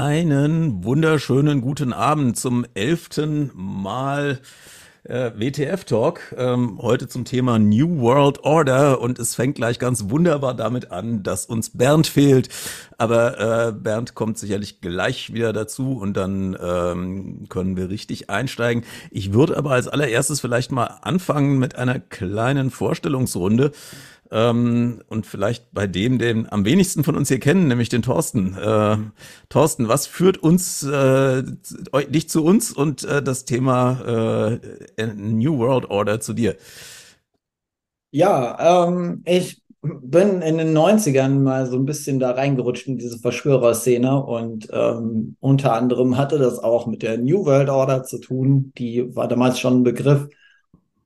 Einen wunderschönen guten Abend zum elften Mal äh, WTF Talk. Ähm, heute zum Thema New World Order und es fängt gleich ganz wunderbar damit an, dass uns Bernd fehlt. Aber äh, Bernd kommt sicherlich gleich wieder dazu und dann ähm, können wir richtig einsteigen. Ich würde aber als allererstes vielleicht mal anfangen mit einer kleinen Vorstellungsrunde. Ähm, und vielleicht bei dem, den am wenigsten von uns hier kennen, nämlich den Thorsten. Äh, Thorsten, was führt uns, äh, dich zu uns und äh, das Thema äh, New World Order zu dir? Ja, ähm, ich bin in den 90ern mal so ein bisschen da reingerutscht in diese Verschwörerszene und ähm, unter anderem hatte das auch mit der New World Order zu tun. Die war damals schon ein Begriff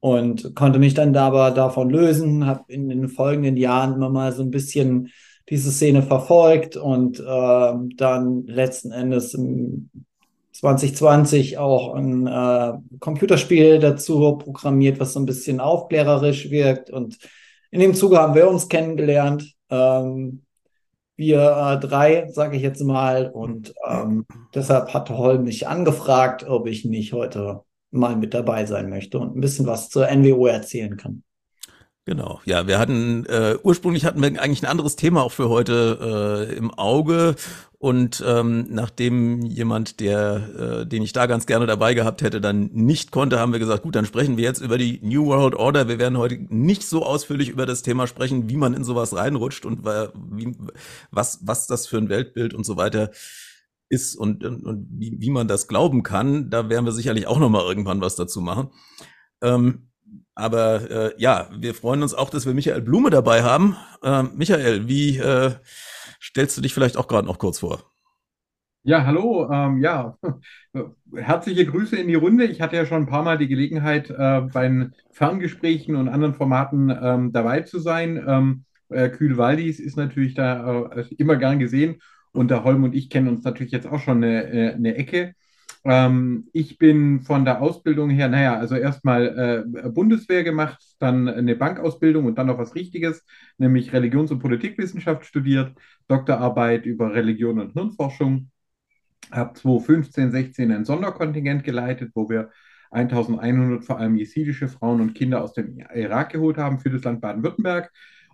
und konnte mich dann aber davon lösen, habe in den folgenden Jahren immer mal so ein bisschen diese Szene verfolgt und äh, dann letzten Endes im 2020 auch ein äh, Computerspiel dazu programmiert, was so ein bisschen aufklärerisch wirkt. Und in dem Zuge haben wir uns kennengelernt. Ähm, wir äh, drei, sage ich jetzt mal. Und ähm, deshalb hat Holm mich angefragt, ob ich nicht heute mal mit dabei sein möchte und ein bisschen was zur NWO erzählen kann. Genau, ja, wir hatten äh, ursprünglich hatten wir eigentlich ein anderes Thema auch für heute äh, im Auge und ähm, nachdem jemand, der, äh, den ich da ganz gerne dabei gehabt hätte, dann nicht konnte, haben wir gesagt, gut, dann sprechen wir jetzt über die New World Order. Wir werden heute nicht so ausführlich über das Thema sprechen, wie man in sowas reinrutscht und wie, was was das für ein Weltbild und so weiter ist und, und, und wie, wie man das glauben kann, da werden wir sicherlich auch noch mal irgendwann was dazu machen. Ähm, aber äh, ja, wir freuen uns auch, dass wir Michael Blume dabei haben. Ähm, Michael, wie äh, stellst du dich vielleicht auch gerade noch kurz vor? Ja, hallo. Ähm, ja, herzliche Grüße in die Runde. Ich hatte ja schon ein paar Mal die Gelegenheit, äh, bei Ferngesprächen und anderen Formaten ähm, dabei zu sein. Ähm, äh, ist natürlich da äh, immer gern gesehen und der Holm und ich kennen uns natürlich jetzt auch schon eine, äh, eine Ecke. Ähm, ich bin von der Ausbildung her, naja, also erstmal äh, Bundeswehr gemacht, dann eine Bankausbildung und dann noch was Richtiges, nämlich Religions- und Politikwissenschaft studiert, Doktorarbeit über Religion und Hirnforschung. Habe 2015, 16 ein Sonderkontingent geleitet, wo wir 1100 vor allem jesidische Frauen und Kinder aus dem Irak geholt haben für das Land Baden-Württemberg.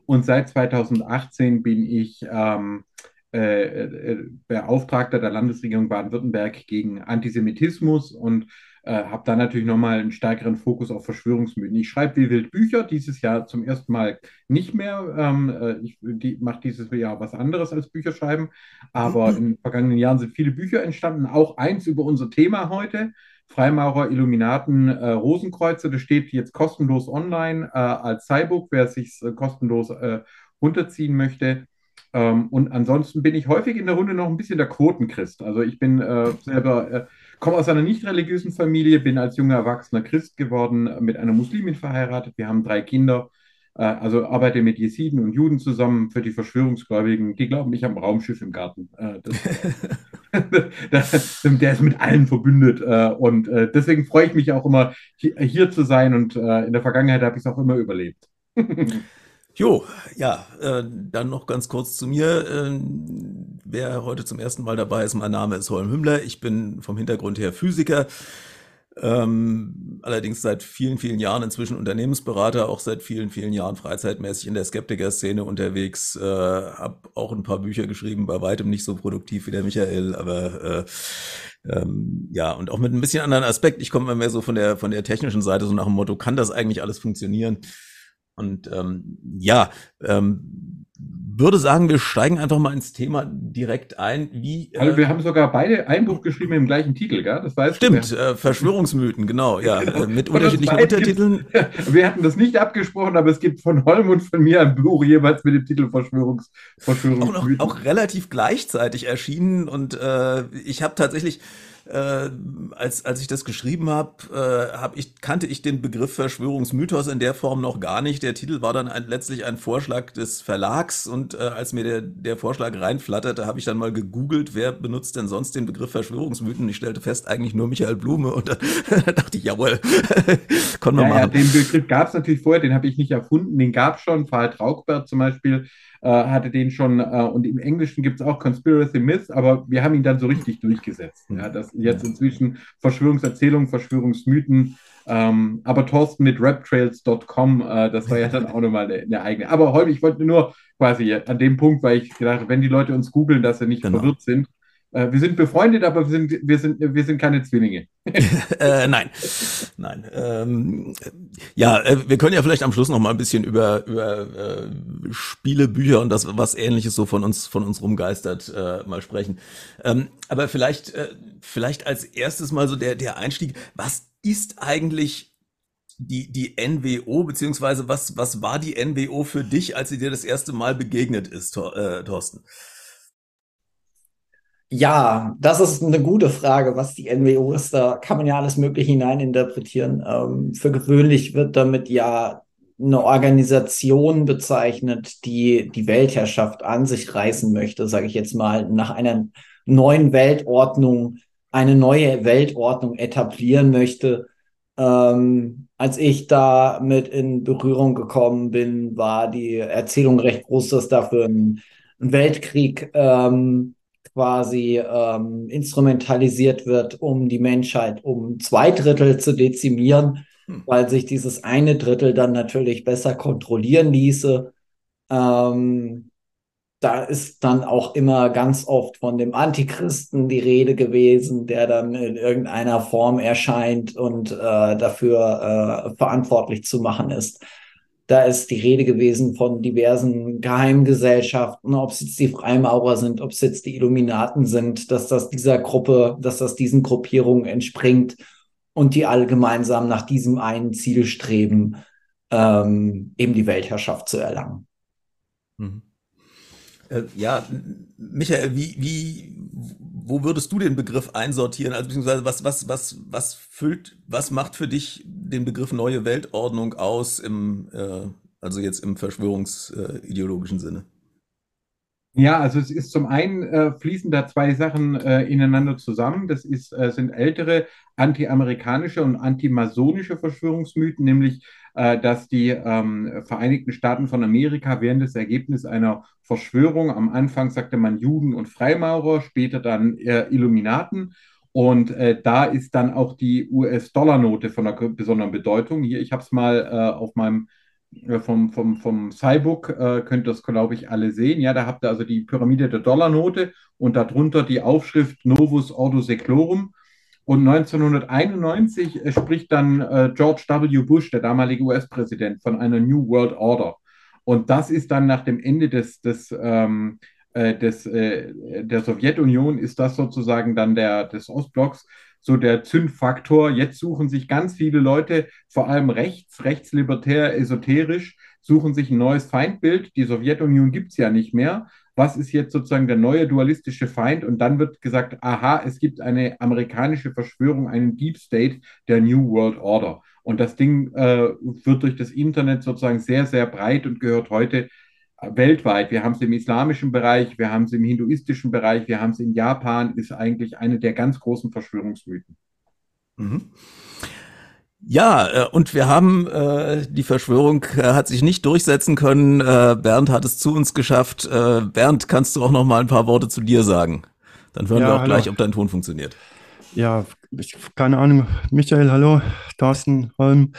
Und seit 2018 bin ich ähm, äh, äh, Beauftragter der Landesregierung Baden-Württemberg gegen Antisemitismus und äh, habe da natürlich nochmal einen stärkeren Fokus auf Verschwörungsmythen. Ich schreibe wie wild Bücher, dieses Jahr zum ersten Mal nicht mehr. Ähm, äh, ich die, mache dieses Jahr was anderes als Bücher schreiben, aber in den vergangenen Jahren sind viele Bücher entstanden, auch eins über unser Thema heute. Freimaurer, Illuminaten, äh, Rosenkreuze, das steht jetzt kostenlos online äh, als Cybook, wer sich äh, kostenlos äh, runterziehen möchte. Ähm, und ansonsten bin ich häufig in der Runde noch ein bisschen der Quotenchrist. Also ich bin äh, selber, äh, komme aus einer nicht religiösen Familie, bin als junger Erwachsener Christ geworden, äh, mit einer Muslimin verheiratet. Wir haben drei Kinder. Äh, also arbeite mit Jesiden und Juden zusammen für die Verschwörungsgläubigen. Die glauben, ich habe ein Raumschiff im Garten. Äh, das, der ist mit allen verbündet. Äh, und deswegen freue ich mich auch immer, hier zu sein. Und in der Vergangenheit habe ich es auch immer überlebt. Jo, ja, äh, dann noch ganz kurz zu mir. Äh, wer heute zum ersten Mal dabei ist, mein Name ist Holm Hümmler. Ich bin vom Hintergrund her Physiker, ähm, allerdings seit vielen, vielen Jahren inzwischen Unternehmensberater, auch seit vielen, vielen Jahren freizeitmäßig in der Skeptiker-Szene unterwegs. Äh, habe auch ein paar Bücher geschrieben, bei weitem nicht so produktiv wie der Michael, aber äh, ähm, ja, und auch mit ein bisschen anderen Aspekt. Ich komme mehr so von der, von der technischen Seite, so nach dem Motto, kann das eigentlich alles funktionieren? Und ähm, ja, ähm, würde sagen, wir steigen einfach mal ins Thema direkt ein. Wie, äh, also wir haben sogar beide ein Buch geschrieben im gleichen Titel, gell? Das weißt Stimmt, äh, Verschwörungsmythen, genau, ja, genau. Äh, mit unterschiedlichen Untertiteln. wir hatten das nicht abgesprochen, aber es gibt von Holm und von mir ein Buch jeweils mit dem Titel Verschwörungs, Verschwörungsmythen. Auch, noch, auch relativ gleichzeitig erschienen und äh, ich habe tatsächlich äh, als, als ich das geschrieben habe, äh, hab ich, kannte ich den Begriff Verschwörungsmythos in der Form noch gar nicht. Der Titel war dann ein, letztlich ein Vorschlag des Verlags und äh, als mir der, der Vorschlag reinflatterte, habe ich dann mal gegoogelt, wer benutzt denn sonst den Begriff Verschwörungsmythen. Ich stellte fest, eigentlich nur Michael Blume und da dachte ich, jawohl, konnten wir ja, machen. Ja, den Begriff gab es natürlich vorher, den habe ich nicht erfunden, den gab es schon. Fall Traugbert zum Beispiel äh, hatte den schon, äh, und im Englischen gibt es auch Conspiracy Myths, aber wir haben ihn dann so richtig durchgesetzt. Ja, das jetzt inzwischen Verschwörungserzählungen, Verschwörungsmythen, ähm, aber Thorsten mit raptrails.com, äh, das war ja dann auch nochmal eine, eine eigene. Aber heute, ich wollte nur quasi an dem Punkt, weil ich gedacht habe, wenn die Leute uns googeln, dass sie nicht genau. verwirrt sind, äh, wir sind befreundet, aber wir sind, wir sind, wir sind keine Zwillinge. äh, nein, nein. Ähm, ja, äh, wir können ja vielleicht am Schluss noch mal ein bisschen über, über äh, Spiele, Bücher und das, was Ähnliches so von uns, von uns rumgeistert, äh, mal sprechen. Ähm, aber vielleicht, äh, vielleicht als erstes mal so der, der Einstieg. Was ist eigentlich die, die NWO, beziehungsweise was, was war die NWO für dich, als sie dir das erste Mal begegnet ist, äh, Thorsten? Ja, das ist eine gute Frage, was die NWO ist. Da kann man ja alles Mögliche hineininterpretieren. Ähm, für gewöhnlich wird damit ja eine Organisation bezeichnet, die die Weltherrschaft an sich reißen möchte, sage ich jetzt mal, nach einer neuen Weltordnung, eine neue Weltordnung etablieren möchte. Ähm, als ich da mit in Berührung gekommen bin, war die Erzählung recht groß, dass dafür ein, Weltkrieg ähm, quasi ähm, instrumentalisiert wird, um die Menschheit um zwei Drittel zu dezimieren, hm. weil sich dieses eine Drittel dann natürlich besser kontrollieren ließe. Ähm, da ist dann auch immer ganz oft von dem Antichristen die Rede gewesen, der dann in irgendeiner Form erscheint und äh, dafür äh, verantwortlich zu machen ist. Da ist die Rede gewesen von diversen Geheimgesellschaften, ob es jetzt die Freimaurer sind, ob es jetzt die Illuminaten sind, dass das dieser Gruppe, dass das diesen Gruppierungen entspringt und die alle gemeinsam nach diesem einen Ziel streben, ähm, eben die Weltherrschaft zu erlangen. Mhm. Äh, ja, Michael, wie, wie, wo würdest du den Begriff einsortieren? Also beziehungsweise was, was, was, was füllt, was macht für dich den Begriff neue Weltordnung aus im, äh, also jetzt im verschwörungsideologischen Sinne? Ja, also es ist zum einen äh, fließen da zwei Sachen äh, ineinander zusammen. Das ist, äh, sind ältere anti-amerikanische und anti-masonische Verschwörungsmythen, nämlich äh, dass die ähm, Vereinigten Staaten von Amerika wären das Ergebnis einer Verschwörung. Am Anfang sagte man Juden und Freimaurer, später dann Illuminaten. Und äh, da ist dann auch die US-Dollar-Note von einer besonderen Bedeutung. Hier, ich habe es mal äh, auf meinem äh, vom, vom, vom Cybook äh, könnt ihr das, glaube ich, alle sehen. Ja, da habt ihr also die Pyramide der Dollarnote und darunter die Aufschrift Novus Ordo Seclorum. Und 1991 äh, spricht dann äh, George W. Bush, der damalige US-Präsident, von einer New World Order. Und das ist dann nach dem Ende des, des, ähm, äh, des, äh, der Sowjetunion, ist das sozusagen dann der, des Ostblocks so der Zündfaktor. Jetzt suchen sich ganz viele Leute, vor allem rechts, rechtslibertär, esoterisch, suchen sich ein neues Feindbild. Die Sowjetunion gibt es ja nicht mehr. Was ist jetzt sozusagen der neue dualistische Feind? Und dann wird gesagt, aha, es gibt eine amerikanische Verschwörung, einen Deep State der New World Order. Und das Ding äh, wird durch das Internet sozusagen sehr, sehr breit und gehört heute weltweit. Wir haben es im islamischen Bereich, wir haben es im hinduistischen Bereich, wir haben es in Japan, ist eigentlich eine der ganz großen Verschwörungsmythen. Mhm. Ja, äh, und wir haben, äh, die Verschwörung äh, hat sich nicht durchsetzen können. Äh, Bernd hat es zu uns geschafft. Äh, Bernd, kannst du auch noch mal ein paar Worte zu dir sagen? Dann hören ja, wir auch hallo. gleich, ob dein Ton funktioniert. Ja, ich, keine Ahnung. Michael, hallo. Thorsten, Holm.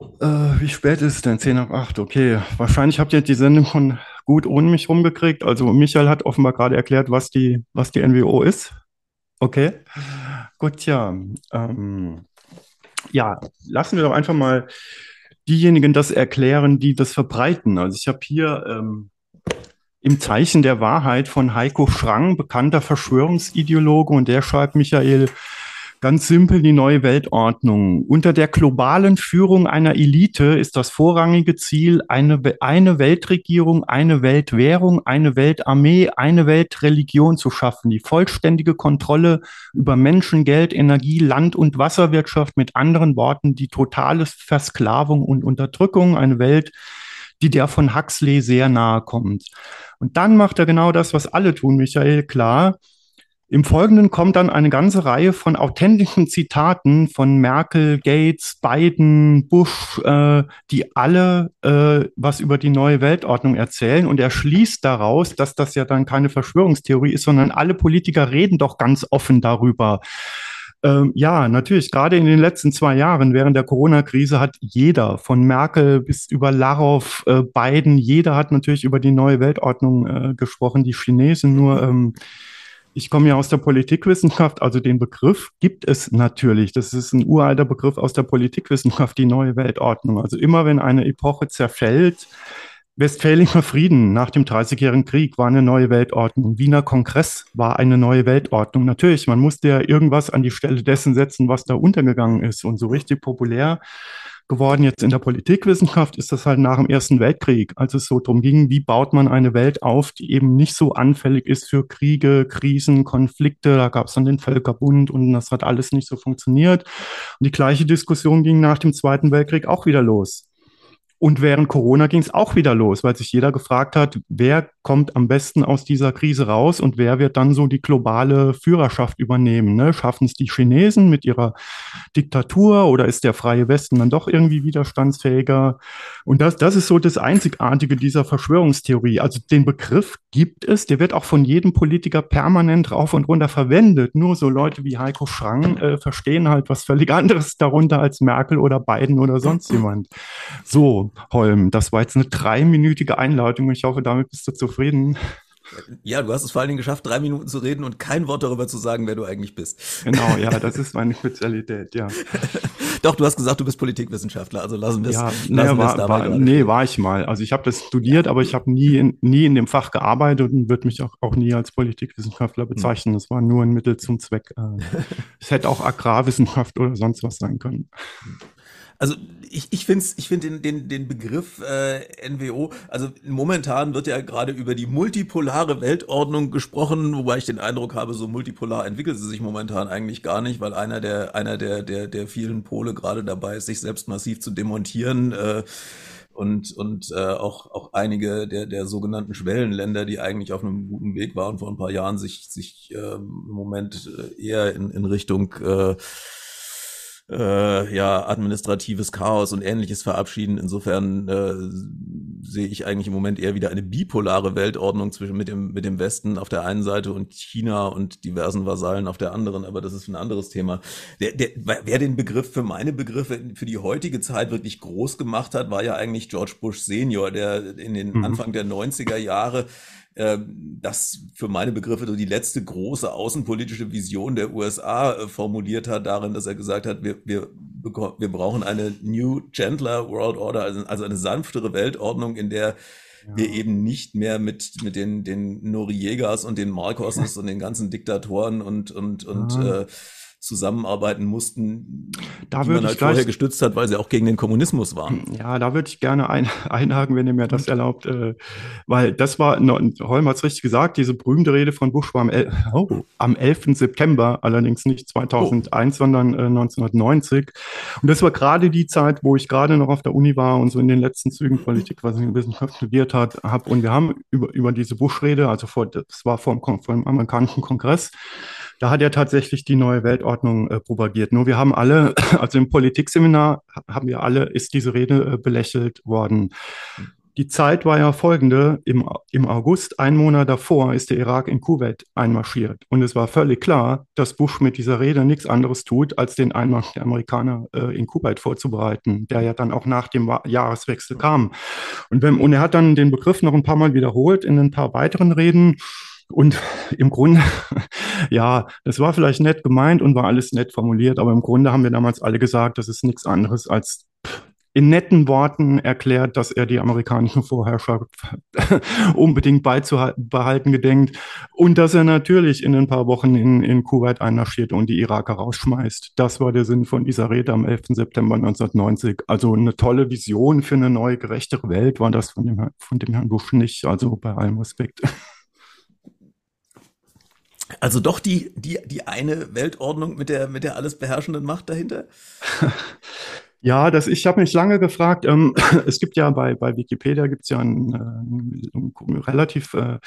Äh, wie spät ist es denn? 10 nach 8, okay. Wahrscheinlich habt ihr die Sendung schon gut ohne mich rumgekriegt. Also Michael hat offenbar gerade erklärt, was die, was die NWO ist. Okay. Gut, ja. Ähm, ja, lassen wir doch einfach mal diejenigen das erklären, die das verbreiten. Also ich habe hier ähm, im Zeichen der Wahrheit von Heiko Schrang, bekannter Verschwörungsideologe, und der schreibt, Michael, Ganz simpel die neue Weltordnung. Unter der globalen Führung einer Elite ist das vorrangige Ziel eine, eine Weltregierung, eine Weltwährung, eine Weltarmee, eine Weltreligion zu schaffen. Die vollständige Kontrolle über Menschen, Geld, Energie, Land- und Wasserwirtschaft. Mit anderen Worten, die totale Versklavung und Unterdrückung. Eine Welt, die der von Huxley sehr nahe kommt. Und dann macht er genau das, was alle tun, Michael, klar. Im Folgenden kommt dann eine ganze Reihe von authentischen Zitaten von Merkel, Gates, Biden, Bush, äh, die alle äh, was über die neue Weltordnung erzählen. Und er schließt daraus, dass das ja dann keine Verschwörungstheorie ist, sondern alle Politiker reden doch ganz offen darüber. Ähm, ja, natürlich, gerade in den letzten zwei Jahren während der Corona-Krise hat jeder, von Merkel bis über Larow, äh, Biden, jeder hat natürlich über die neue Weltordnung äh, gesprochen, die Chinesen nur. Ähm, ich komme ja aus der Politikwissenschaft, also den Begriff gibt es natürlich. Das ist ein uralter Begriff aus der Politikwissenschaft, die neue Weltordnung. Also immer wenn eine Epoche zerfällt, Westfälischer Frieden nach dem Dreißigjährigen Krieg war eine neue Weltordnung. Wiener Kongress war eine neue Weltordnung. Natürlich, man musste ja irgendwas an die Stelle dessen setzen, was da untergegangen ist. Und so richtig populär geworden jetzt in der Politikwissenschaft ist das halt nach dem Ersten Weltkrieg, als es so darum ging, wie baut man eine Welt auf, die eben nicht so anfällig ist für Kriege, Krisen, Konflikte. Da gab es dann den Völkerbund und das hat alles nicht so funktioniert. Und die gleiche Diskussion ging nach dem Zweiten Weltkrieg auch wieder los. Und während Corona ging es auch wieder los, weil sich jeder gefragt hat, wer kommt am besten aus dieser Krise raus und wer wird dann so die globale Führerschaft übernehmen? Ne? Schaffen es die Chinesen mit ihrer Diktatur oder ist der freie Westen dann doch irgendwie widerstandsfähiger? Und das, das ist so das Einzigartige dieser Verschwörungstheorie. Also den Begriff gibt es, der wird auch von jedem Politiker permanent rauf und runter verwendet. Nur so Leute wie Heiko Schrang äh, verstehen halt was völlig anderes darunter als Merkel oder Biden oder sonst jemand. So, Holm, das war jetzt eine dreiminütige Einleitung. Ich hoffe, damit bist du zufrieden. Ja, du hast es vor allen Dingen geschafft, drei Minuten zu reden und kein Wort darüber zu sagen, wer du eigentlich bist. Genau, ja, das ist meine Spezialität, ja. Doch, du hast gesagt, du bist Politikwissenschaftler, also lassen wir es. Ja, nee, war, war, nee, war ich mal. Also ich habe das studiert, aber ich habe nie in, nie in dem Fach gearbeitet und würde mich auch, auch nie als Politikwissenschaftler hm. bezeichnen. Das war nur ein Mittel zum Zweck. Äh, es hätte auch Agrarwissenschaft oder sonst was sein können. Also ich, ich finde ich find den, den, den Begriff äh, NWO, also momentan wird ja gerade über die multipolare Weltordnung gesprochen, wobei ich den Eindruck habe, so multipolar entwickelt sie sich momentan eigentlich gar nicht, weil einer der, einer der, der, der vielen Pole gerade dabei ist, sich selbst massiv zu demontieren. Äh, und, und äh, auch, auch einige der, der sogenannten Schwellenländer, die eigentlich auf einem guten Weg waren vor ein paar Jahren, sich, sich äh, im Moment äh, eher in, in Richtung äh, äh, ja, administratives Chaos und ähnliches verabschieden. Insofern äh, sehe ich eigentlich im Moment eher wieder eine bipolare Weltordnung zwischen mit dem, mit dem Westen auf der einen Seite und China und diversen Vasallen auf der anderen, aber das ist ein anderes Thema. Der, der, wer den Begriff für meine Begriffe für die heutige Zeit wirklich groß gemacht hat, war ja eigentlich George Bush Senior, der in den mhm. Anfang der 90er Jahre das für meine Begriffe so die letzte große außenpolitische Vision der USA äh, formuliert hat, darin, dass er gesagt hat, wir, wir, wir brauchen eine New Gentler World Order, also, also eine sanftere Weltordnung, in der ja. wir eben nicht mehr mit, mit den, den Noriegas und den Marcoses und den ganzen Diktatoren und, und, und ja. äh, zusammenarbeiten mussten, da die man halt vorher gestützt hat, weil sie auch gegen den Kommunismus waren. Ja, da würde ich gerne ein, einhaken, wenn ihr mir das erlaubt, äh, weil das war, Holm hat es richtig gesagt, diese berühmte Rede von Bush war am, El oh, am 11. September, allerdings nicht 2001, oh. sondern äh, 1990. Und das war gerade die Zeit, wo ich gerade noch auf der Uni war und so in den letzten Zügen Politik, was ich in Wissenschaft studiert habe. Und wir haben über, über diese Bush-Rede, also vor, das war vor dem, vor dem amerikanischen Kongress, da hat er tatsächlich die neue Weltordnung äh, propagiert. Nur wir haben alle, also im Politikseminar haben wir alle, ist diese Rede äh, belächelt worden. Die Zeit war ja folgende. Im, Im August, ein Monat davor, ist der Irak in Kuwait einmarschiert. Und es war völlig klar, dass Bush mit dieser Rede nichts anderes tut, als den Einmarsch der Amerikaner äh, in Kuwait vorzubereiten, der ja dann auch nach dem Jahreswechsel kam. Und, wenn, und er hat dann den Begriff noch ein paar Mal wiederholt in ein paar weiteren Reden. Und im Grunde, ja, das war vielleicht nett gemeint und war alles nett formuliert, aber im Grunde haben wir damals alle gesagt, das ist nichts anderes als in netten Worten erklärt, dass er die amerikanischen Vorherrschaft unbedingt beizubehalten gedenkt und dass er natürlich in ein paar Wochen in, in Kuwait einmarschiert und die Iraker rausschmeißt. Das war der Sinn von dieser Rede am 11. September 1990. Also eine tolle Vision für eine neue, gerechtere Welt war das von dem, von dem Herrn Bush nicht. Also bei allem Respekt. Also doch die, die, die eine Weltordnung mit der, mit der alles beherrschenden Macht dahinter? Ja, das, ich habe mich lange gefragt, ähm, es gibt ja bei, bei Wikipedia gibt es ja einen, äh, einen relativ äh,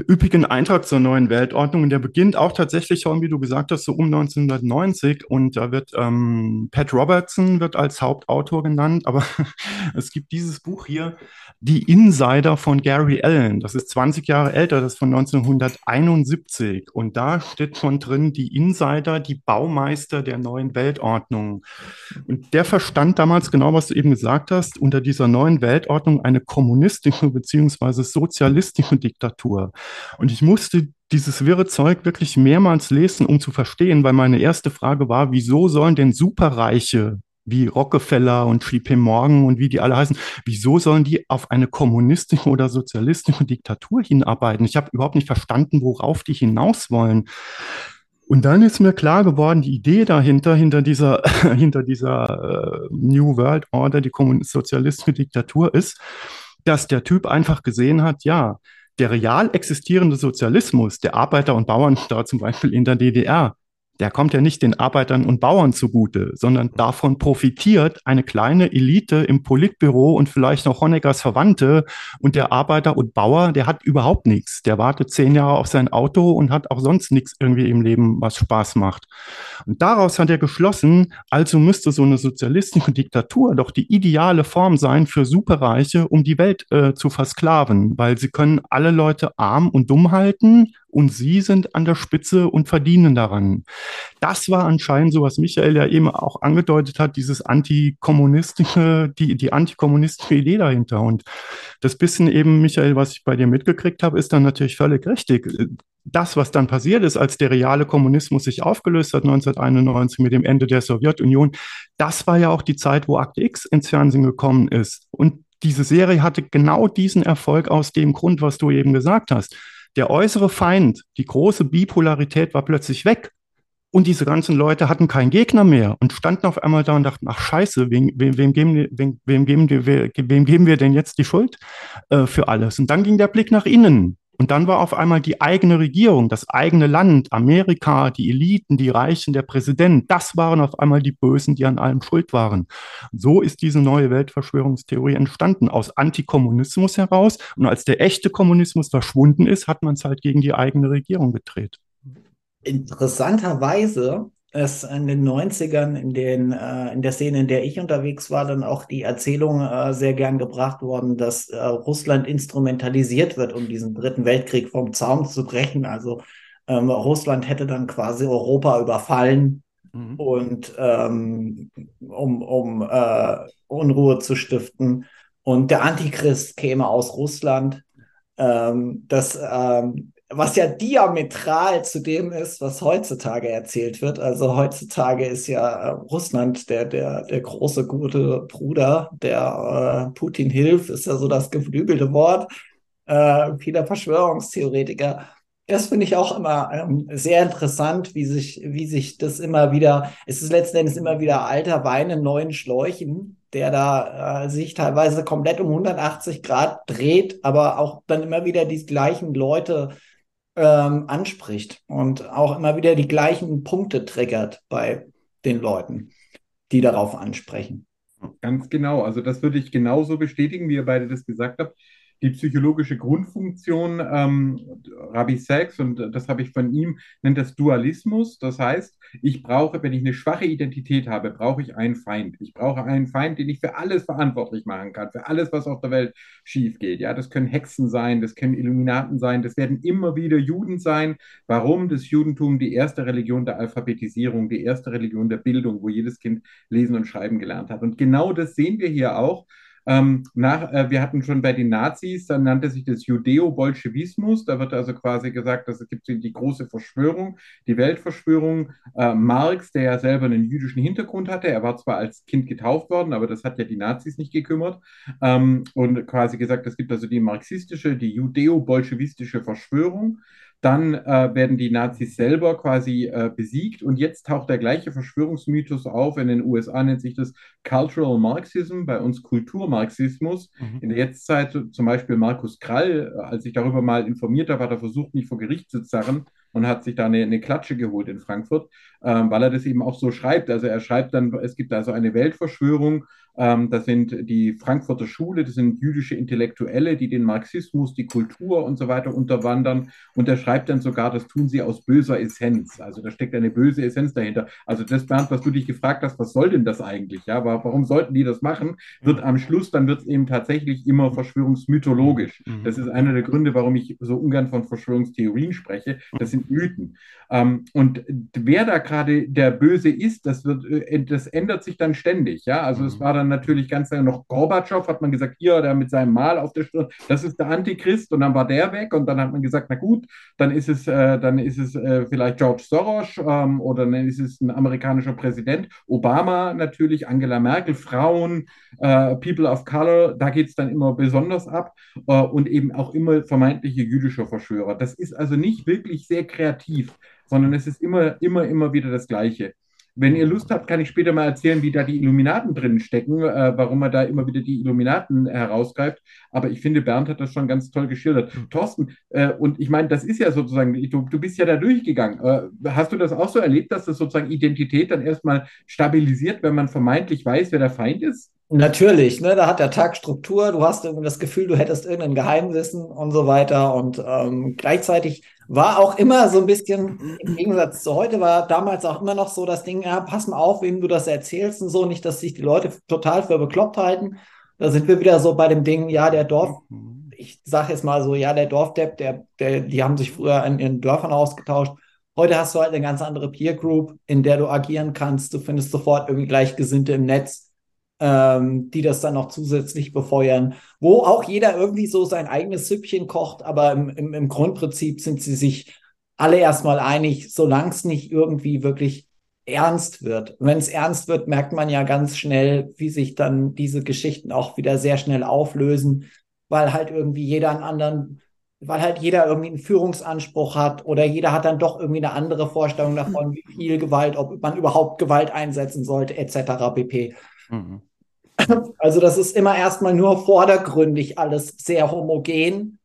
üppigen Eintrag zur neuen Weltordnung. Und der beginnt auch tatsächlich schon, wie du gesagt hast, so um 1990. Und da wird ähm, Pat Robertson wird als Hauptautor genannt, aber es gibt dieses Buch hier, Die Insider von Gary Allen. Das ist 20 Jahre älter, das ist von 1971. Und da steht schon drin, die Insider, die Baumeister der neuen Weltordnung. Und der verstand damals genau, was du eben gesagt hast, unter dieser neuen Weltordnung eine kommunistische beziehungsweise sozialistische Diktatur. Und ich musste dieses wirre Zeug wirklich mehrmals lesen, um zu verstehen, weil meine erste Frage war, wieso sollen denn Superreiche wie Rockefeller und JP Morgan und wie die alle heißen, wieso sollen die auf eine kommunistische oder sozialistische Diktatur hinarbeiten? Ich habe überhaupt nicht verstanden, worauf die hinaus wollen. Und dann ist mir klar geworden, die Idee dahinter, hinter dieser, hinter dieser äh, New World Order, die sozialistische Diktatur ist, dass der Typ einfach gesehen hat, ja, der real existierende Sozialismus der Arbeiter und Bauern da zum Beispiel in der DDR, der kommt ja nicht den Arbeitern und Bauern zugute, sondern davon profitiert eine kleine Elite im Politbüro und vielleicht noch Honeckers Verwandte und der Arbeiter und Bauer, der hat überhaupt nichts. Der wartet zehn Jahre auf sein Auto und hat auch sonst nichts irgendwie im Leben, was Spaß macht. Und daraus hat er geschlossen, also müsste so eine sozialistische Diktatur doch die ideale Form sein für Superreiche, um die Welt äh, zu versklaven, weil sie können alle Leute arm und dumm halten und sie sind an der Spitze und verdienen daran. Das war anscheinend so, was Michael ja eben auch angedeutet hat, dieses antikommunistische, die, die antikommunistische Idee dahinter. Und das bisschen eben, Michael, was ich bei dir mitgekriegt habe, ist dann natürlich völlig richtig. Das, was dann passiert ist, als der reale Kommunismus sich aufgelöst hat, 1991 mit dem Ende der Sowjetunion, das war ja auch die Zeit, wo Akte X ins Fernsehen gekommen ist. Und diese Serie hatte genau diesen Erfolg aus dem Grund, was du eben gesagt hast. Der äußere Feind, die große Bipolarität war plötzlich weg. Und diese ganzen Leute hatten keinen Gegner mehr und standen auf einmal da und dachten, ach scheiße, wem, wem, wem, geben, wem, wem, geben, wir, wem geben wir denn jetzt die Schuld äh, für alles? Und dann ging der Blick nach innen. Und dann war auf einmal die eigene Regierung, das eigene Land, Amerika, die Eliten, die Reichen, der Präsident, das waren auf einmal die Bösen, die an allem schuld waren. So ist diese neue Weltverschwörungstheorie entstanden, aus Antikommunismus heraus. Und als der echte Kommunismus verschwunden ist, hat man es halt gegen die eigene Regierung gedreht. Interessanterweise ist in den 90ern, in, den, äh, in der Szene, in der ich unterwegs war, dann auch die Erzählung äh, sehr gern gebracht worden, dass äh, Russland instrumentalisiert wird, um diesen dritten Weltkrieg vom Zaun zu brechen. Also ähm, Russland hätte dann quasi Europa überfallen mhm. und ähm, um, um äh, Unruhe zu stiften. Und der Antichrist käme aus Russland. Ähm, das ähm, was ja diametral zu dem ist, was heutzutage erzählt wird. Also heutzutage ist ja äh, Russland der, der, der große gute Bruder, der äh, Putin hilft, ist ja so das geflügelte Wort äh, vieler Verschwörungstheoretiker. Das finde ich auch immer ähm, sehr interessant, wie sich, wie sich das immer wieder, es ist letzten Endes immer wieder alter Wein in neuen Schläuchen, der da äh, sich teilweise komplett um 180 Grad dreht, aber auch dann immer wieder die gleichen Leute ähm, anspricht und auch immer wieder die gleichen Punkte triggert bei den Leuten, die darauf ansprechen. Ganz genau. Also das würde ich genauso bestätigen, wie ihr beide das gesagt habt die psychologische Grundfunktion, ähm, Rabbi Sachs, und das habe ich von ihm, nennt das Dualismus. Das heißt, ich brauche, wenn ich eine schwache Identität habe, brauche ich einen Feind. Ich brauche einen Feind, den ich für alles verantwortlich machen kann, für alles, was auf der Welt schief geht. Ja, das können Hexen sein, das können Illuminaten sein, das werden immer wieder Juden sein. Warum? Das Judentum die erste Religion der Alphabetisierung, die erste Religion der Bildung, wo jedes Kind lesen und schreiben gelernt hat. Und genau das sehen wir hier auch. Ähm, nach, äh, wir hatten schon bei den Nazis, dann nannte sich das Judeo-Bolschewismus. Da wird also quasi gesagt, dass es gibt die große Verschwörung, die Weltverschwörung. Äh, Marx, der ja selber einen jüdischen Hintergrund hatte, er war zwar als Kind getauft worden, aber das hat ja die Nazis nicht gekümmert. Ähm, und quasi gesagt, es gibt also die marxistische, die judeo-bolschewistische Verschwörung. Dann äh, werden die Nazis selber quasi äh, besiegt und jetzt taucht der gleiche Verschwörungsmythos auf. In den USA nennt sich das Cultural Marxism, bei uns Kulturmarxismus. Mhm. In der Jetztzeit zum Beispiel Markus Krall, als ich darüber mal informiert habe, hat er versucht, mich vor Gericht zu zerren, und hat sich da eine, eine Klatsche geholt in Frankfurt, ähm, weil er das eben auch so schreibt. Also er schreibt dann, es gibt also eine Weltverschwörung ähm, das sind die Frankfurter Schule, das sind jüdische Intellektuelle, die den Marxismus, die Kultur und so weiter unterwandern. Und er schreibt dann sogar, das tun sie aus böser Essenz. Also da steckt eine böse Essenz dahinter. Also das, Bernd, was du dich gefragt hast, was soll denn das eigentlich? Ja, warum sollten die das machen? Wird am Schluss, dann wird es eben tatsächlich immer verschwörungsmythologisch. Mhm. Das ist einer der Gründe, warum ich so ungern von Verschwörungstheorien spreche. Das sind Mythen. Ähm, und wer da gerade der Böse ist, das wird, äh, das ändert sich dann ständig. Ja, also es mhm. war dann natürlich ganz lange noch Gorbatschow, hat man gesagt, hier, der mit seinem Mal auf der Stirn, das ist der Antichrist und dann war der weg und dann hat man gesagt, na gut, dann ist es, äh, dann ist es äh, vielleicht George Soros ähm, oder dann ist es ein amerikanischer Präsident, Obama natürlich, Angela Merkel, Frauen, äh, People of Color, da geht es dann immer besonders ab äh, und eben auch immer vermeintliche jüdische Verschwörer. Das ist also nicht wirklich sehr kreativ sondern es ist immer, immer, immer wieder das Gleiche. Wenn ihr Lust habt, kann ich später mal erzählen, wie da die Illuminaten drin stecken, äh, warum man da immer wieder die Illuminaten herausgreift. Aber ich finde, Bernd hat das schon ganz toll geschildert. Mhm. Thorsten, äh, und ich meine, das ist ja sozusagen, du, du bist ja da durchgegangen. Äh, hast du das auch so erlebt, dass das sozusagen Identität dann erstmal stabilisiert, wenn man vermeintlich weiß, wer der Feind ist? Natürlich, ne, da hat der Tag Struktur, du hast irgendwie das Gefühl, du hättest irgendein Geheimwissen und so weiter. Und ähm, gleichzeitig war auch immer so ein bisschen, im Gegensatz zu heute, war damals auch immer noch so das Ding, ja, pass mal auf, wem du das erzählst und so, nicht, dass sich die Leute total für bekloppt halten. Da sind wir wieder so bei dem Ding, ja, der Dorf, ich sage jetzt mal so, ja, der Dorfdepp, der, der, die haben sich früher in ihren Dörfern ausgetauscht. Heute hast du halt eine ganz andere Peer Group, in der du agieren kannst. Du findest sofort irgendwie Gleichgesinnte im Netz ähm, die das dann noch zusätzlich befeuern, wo auch jeder irgendwie so sein eigenes Süppchen kocht, aber im, im, im Grundprinzip sind sie sich alle erstmal einig, solange es nicht irgendwie wirklich ernst wird. Wenn es ernst wird, merkt man ja ganz schnell, wie sich dann diese Geschichten auch wieder sehr schnell auflösen, weil halt irgendwie jeder einen anderen, weil halt jeder irgendwie einen Führungsanspruch hat oder jeder hat dann doch irgendwie eine andere Vorstellung davon, wie viel Gewalt, ob man überhaupt Gewalt einsetzen sollte, etc. pp. Mhm. Also das ist immer erstmal nur vordergründig alles sehr homogen.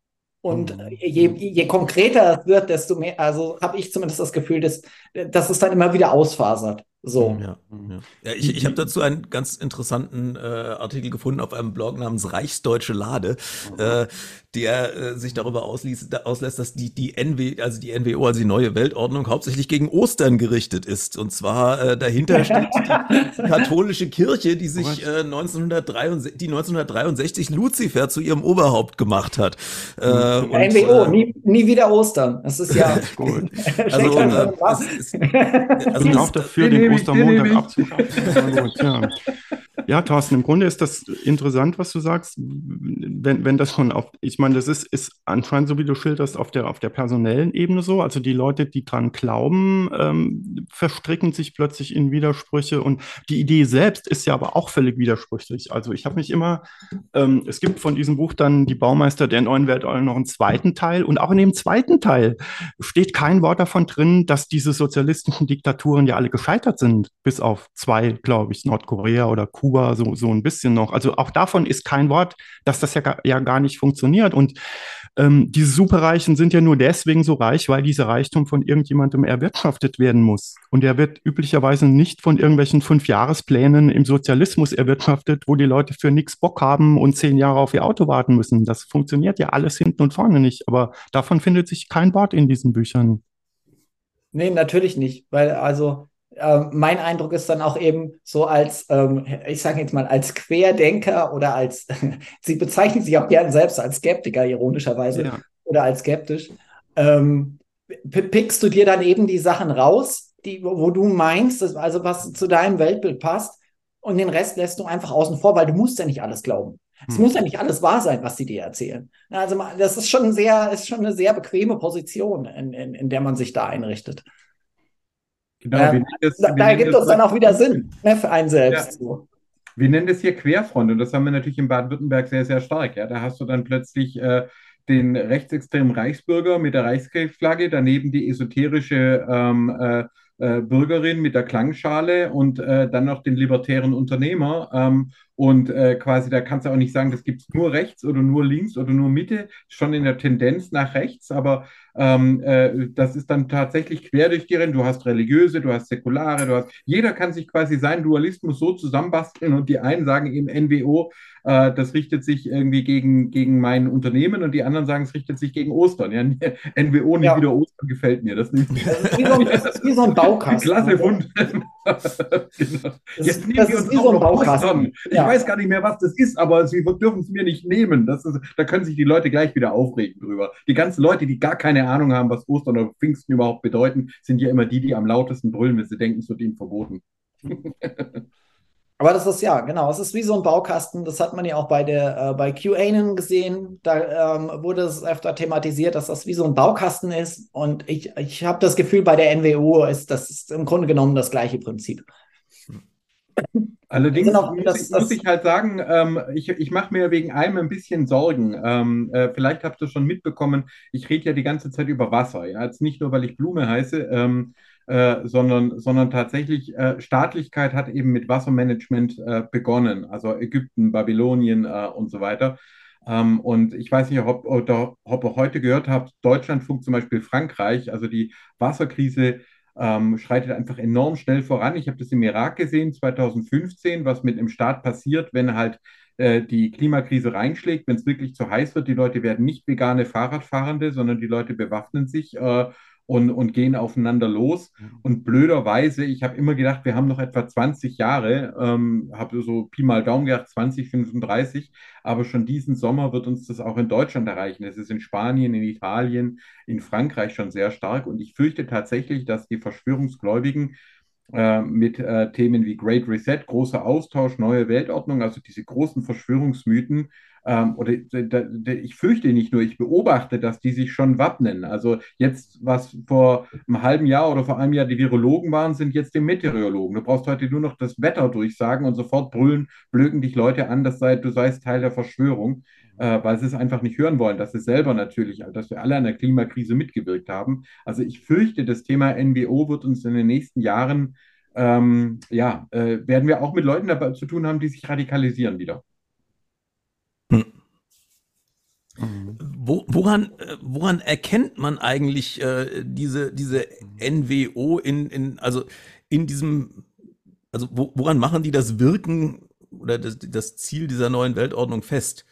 Und mhm. je, je konkreter es wird, desto mehr, also habe ich zumindest das Gefühl, dass, dass es dann immer wieder ausfasert. So. Ja, ja. ja ich, ich habe dazu einen ganz interessanten äh, Artikel gefunden auf einem Blog namens Reichsdeutsche Lade, mhm. äh, der äh, sich darüber ausließ, da, auslässt, dass die, die NW, also die NWO, also die neue Weltordnung, hauptsächlich gegen Ostern gerichtet ist. Und zwar äh, dahinter steht die katholische Kirche, die sich äh, 1963, die 1963 Luzifer zu ihrem Oberhaupt gemacht hat. Äh, und, NWO, äh, nie, nie wieder Ostern. Das ist ja. gut. also, äh, ist, also ich auch dafür, den muss der Montag abziehen. Ja, Thorsten, im Grunde ist das interessant, was du sagst. Wenn, wenn das schon auf, ich meine, das ist, ist anscheinend, so wie du schilderst, auf der, auf der personellen Ebene so. Also die Leute, die dran glauben, ähm, verstricken sich plötzlich in Widersprüche. Und die Idee selbst ist ja aber auch völlig widersprüchlich. Also ich habe mich immer, ähm, es gibt von diesem Buch dann die Baumeister der neuen Weltordnung noch einen zweiten Teil. Und auch in dem zweiten Teil steht kein Wort davon drin, dass diese sozialistischen Diktaturen ja alle gescheitert sind. Bis auf zwei, glaube ich, Nordkorea oder Kuba Kuba so, so ein bisschen noch. Also auch davon ist kein Wort, dass das ja, gar, ja gar nicht funktioniert. Und ähm, diese Superreichen sind ja nur deswegen so reich, weil dieser Reichtum von irgendjemandem erwirtschaftet werden muss. Und er wird üblicherweise nicht von irgendwelchen Fünfjahresplänen im Sozialismus erwirtschaftet, wo die Leute für nichts Bock haben und zehn Jahre auf ihr Auto warten müssen. Das funktioniert ja alles hinten und vorne nicht. Aber davon findet sich kein Wort in diesen Büchern. Nee, natürlich nicht, weil also äh, mein Eindruck ist dann auch eben so als, ähm, ich sage jetzt mal, als Querdenker oder als, sie bezeichnen sich auch gerne selbst als Skeptiker, ironischerweise, ja. oder als skeptisch. Ähm, pickst du dir dann eben die Sachen raus, die, wo, du meinst, dass, also was zu deinem Weltbild passt, und den Rest lässt du einfach außen vor, weil du musst ja nicht alles glauben. Es hm. muss ja nicht alles wahr sein, was sie dir erzählen. Also das ist schon sehr, ist schon eine sehr bequeme Position, in, in, in der man sich da einrichtet. Genau, ähm, das, da, da gibt es dann auch wieder Sinn ne, für einen selbst. Ja. Wir nennen das hier Querfront und das haben wir natürlich in Baden-Württemberg sehr, sehr stark. Ja? Da hast du dann plötzlich äh, den rechtsextremen Reichsbürger mit der Reichsflagge, daneben die esoterische ähm, äh, äh, Bürgerin mit der Klangschale und äh, dann noch den libertären Unternehmer. Ähm, Und äh, quasi, da kannst du auch nicht sagen, das gibt es nur rechts oder nur links oder nur Mitte, schon in der Tendenz nach rechts, aber ähm, äh, das ist dann tatsächlich quer durch die Rennen. Du hast religiöse, du hast säkulare, du hast, jeder kann sich quasi seinen Dualismus so zusammenbasteln und die einen sagen eben NWO, äh, das richtet sich irgendwie gegen, gegen mein Unternehmen und die anderen sagen, es richtet sich gegen Ostern. Ja, NWO nicht ja. wieder Ostern gefällt mir. Das, nicht. das, ist, wie so ein, das ist wie so ein Baukasten. Klasse genau. Jetzt nehmen wir uns auch so Ostern. Ich ja. weiß gar nicht mehr, was das ist, aber sie dürfen es mir nicht nehmen. Das ist, da können sich die Leute gleich wieder aufregen drüber. Die ganzen Leute, die gar keine Ahnung haben, was Ostern oder Pfingsten überhaupt bedeuten, sind ja immer die, die am lautesten brüllen, wenn sie denken, es wird ihnen verboten. Aber das ist ja, genau, es ist wie so ein Baukasten. Das hat man ja auch bei der äh, bei QAnon gesehen. Da ähm, wurde es öfter thematisiert, dass das wie so ein Baukasten ist. Und ich, ich habe das Gefühl, bei der NWO ist das im Grunde genommen das gleiche Prinzip. Allerdings genau, muss, das, ich, muss, ich, halt sagen, ähm, ich, ich mache mir wegen einem ein bisschen Sorgen. Ähm, äh, vielleicht habt ihr schon mitbekommen, ich rede ja die ganze Zeit über Wasser. Ja? Jetzt nicht nur, weil ich Blume heiße, ähm, äh, sondern, sondern tatsächlich äh, Staatlichkeit hat eben mit Wassermanagement äh, begonnen, also Ägypten, Babylonien äh, und so weiter. Ähm, und ich weiß nicht, ob, ob ihr heute gehört habt, Deutschlandfunk zum Beispiel Frankreich, also die Wasserkrise ähm, schreitet einfach enorm schnell voran. Ich habe das im Irak gesehen, 2015, was mit einem Staat passiert, wenn halt äh, die Klimakrise reinschlägt, wenn es wirklich zu heiß wird. Die Leute werden nicht vegane Fahrradfahrende, sondern die Leute bewaffnen sich äh, und, und gehen aufeinander los. Mhm. Und blöderweise, ich habe immer gedacht, wir haben noch etwa 20 Jahre, ähm, habe so Pi mal Daumen gedacht, 20, 35, aber schon diesen Sommer wird uns das auch in Deutschland erreichen. Es ist in Spanien, in Italien, in Frankreich schon sehr stark. Und ich fürchte tatsächlich, dass die Verschwörungsgläubigen äh, mit äh, Themen wie Great Reset, großer Austausch, neue Weltordnung, also diese großen Verschwörungsmythen, ähm, oder da, ich fürchte nicht nur, ich beobachte, dass die sich schon wappnen. Also jetzt, was vor einem halben Jahr oder vor einem Jahr die Virologen waren, sind jetzt die Meteorologen. Du brauchst heute nur noch das Wetter durchsagen und sofort brüllen, blöken dich Leute an, dass sei, du seist Teil der Verschwörung, äh, weil sie es einfach nicht hören wollen, dass sie selber natürlich, dass wir alle an der Klimakrise mitgewirkt haben. Also ich fürchte, das Thema NWO wird uns in den nächsten Jahren ähm, ja, äh, werden wir auch mit Leuten dabei zu tun haben, die sich radikalisieren wieder. Wo, woran, äh, woran erkennt man eigentlich äh, diese, diese NWO in, in, also in diesem, also wo, woran machen die das Wirken oder das, das Ziel dieser neuen Weltordnung fest?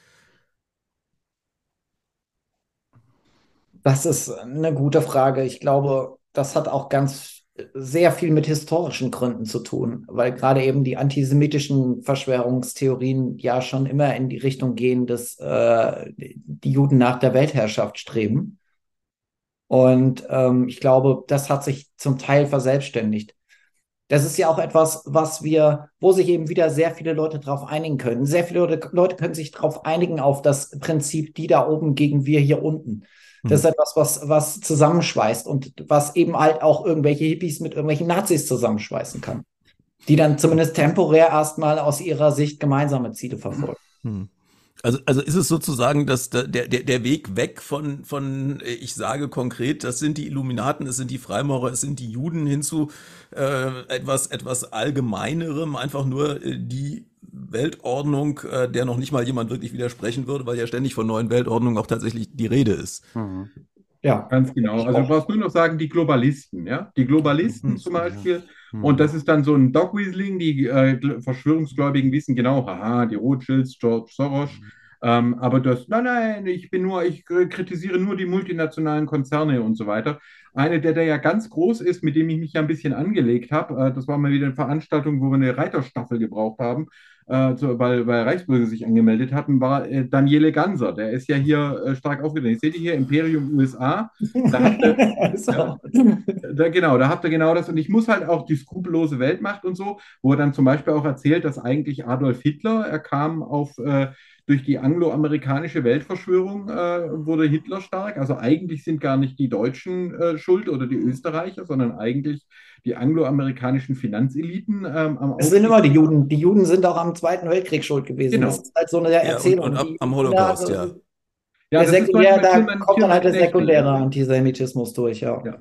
Das ist eine gute Frage. Ich glaube, das hat auch ganz sehr viel mit historischen Gründen zu tun, weil gerade eben die antisemitischen Verschwörungstheorien ja schon immer in die Richtung gehen, dass äh, die Juden nach der Weltherrschaft streben. Und ähm, ich glaube, das hat sich zum Teil verselbstständigt. Das ist ja auch etwas, was wir, wo sich eben wieder sehr viele Leute darauf einigen können. Sehr viele Leute, Leute können sich darauf einigen, auf das Prinzip, die da oben gegen wir hier unten. Das ist mhm. etwas, was, was zusammenschweißt und was eben halt auch irgendwelche Hippies mit irgendwelchen Nazis zusammenschweißen kann. Die dann zumindest temporär erstmal aus ihrer Sicht gemeinsame Ziele verfolgen. Hm. Also, also ist es sozusagen, dass der, der, der Weg weg von, von, ich sage konkret, das sind die Illuminaten, es sind die Freimaurer, es sind die Juden hinzu äh, etwas, etwas Allgemeinerem, einfach nur äh, die Weltordnung, äh, der noch nicht mal jemand wirklich widersprechen würde, weil ja ständig von neuen Weltordnungen auch tatsächlich die Rede ist. Mhm. Ja, ganz genau. Also du brauchst nur noch sagen, die Globalisten, ja. Die Globalisten mhm. zum Beispiel. Mhm. Und das ist dann so ein Dog Weaseling, die äh, Verschwörungsgläubigen wissen genau, haha, die Rothschilds, George Soros. Mhm. Ähm, aber das, nein, nein, ich bin nur, ich kritisiere nur die multinationalen Konzerne und so weiter. Eine, der da ja ganz groß ist, mit dem ich mich ja ein bisschen angelegt habe, äh, das war mal wieder eine Veranstaltung, wo wir eine Reiterstaffel gebraucht haben äh, so, weil, weil Reichsbürger sich angemeldet hatten, war äh, Daniele Ganser. Der ist ja hier äh, stark aufgetreten. Seht ihr hier Imperium USA? Da habt ihr, so. da, genau, da habt ihr genau das. Und ich muss halt auch die skrupellose Weltmacht und so, wo er dann zum Beispiel auch erzählt, dass eigentlich Adolf Hitler, er kam auf äh, durch die angloamerikanische Weltverschwörung äh, wurde Hitler stark. Also eigentlich sind gar nicht die Deutschen äh, schuld oder die Österreicher, sondern eigentlich die angloamerikanischen Finanzeliten ähm, am Es sind immer die Juden. Die Juden sind auch am Zweiten Weltkrieg schuld gewesen. Genau. Das ist halt so eine Erzählung. Ja, und, und am Holocaust, ja. Ja, der sekundär, da kommt dann halt der sekundäre Antisemitismus durch, ja. ja.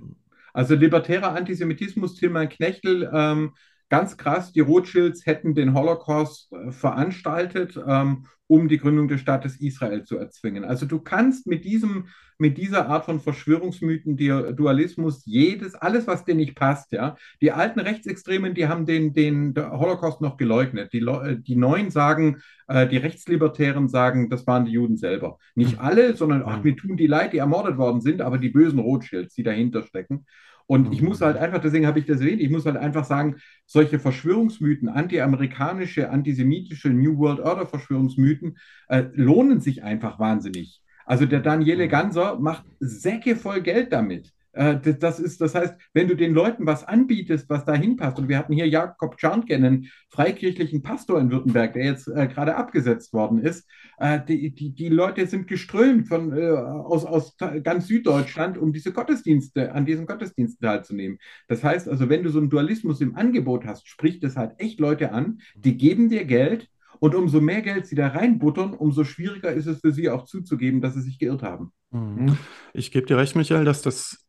Also libertärer Antisemitismus, Tilman Knechtel, ähm, ganz krass, die Rothschilds hätten den Holocaust äh, veranstaltet, ähm, um die Gründung des Staates Israel zu erzwingen. Also du kannst mit diesem, mit dieser Art von Verschwörungsmythen, Dualismus, jedes, alles, was dir nicht passt, ja. Die alten Rechtsextremen, die haben den, den Holocaust noch geleugnet. Die, die Neuen sagen, äh, die Rechtslibertären sagen, das waren die Juden selber. Nicht alle, sondern ach, mir tun die leid, die ermordet worden sind, aber die bösen Rothschilds, die dahinter stecken. Und ich muss halt einfach, deswegen habe ich das erwähnt, ich muss halt einfach sagen, solche Verschwörungsmythen, anti-amerikanische, antisemitische New World Order Verschwörungsmythen äh, lohnen sich einfach wahnsinnig. Also der Daniele Ganser macht Säcke voll Geld damit. Äh, das, ist, das heißt, wenn du den Leuten was anbietest, was da hinpasst, und wir hatten hier Jakob Czarnke, einen freikirchlichen Pastor in Württemberg, der jetzt äh, gerade abgesetzt worden ist, äh, die, die, die Leute sind geströmt von, äh, aus, aus ganz Süddeutschland, um diese Gottesdienste, an diesen Gottesdiensten teilzunehmen. Das heißt also, wenn du so einen Dualismus im Angebot hast, spricht das halt echt Leute an, die geben dir Geld, und umso mehr Geld sie da reinbuttern, umso schwieriger ist es für sie auch zuzugeben, dass sie sich geirrt haben. Mhm. Ich gebe dir recht, Michael, dass das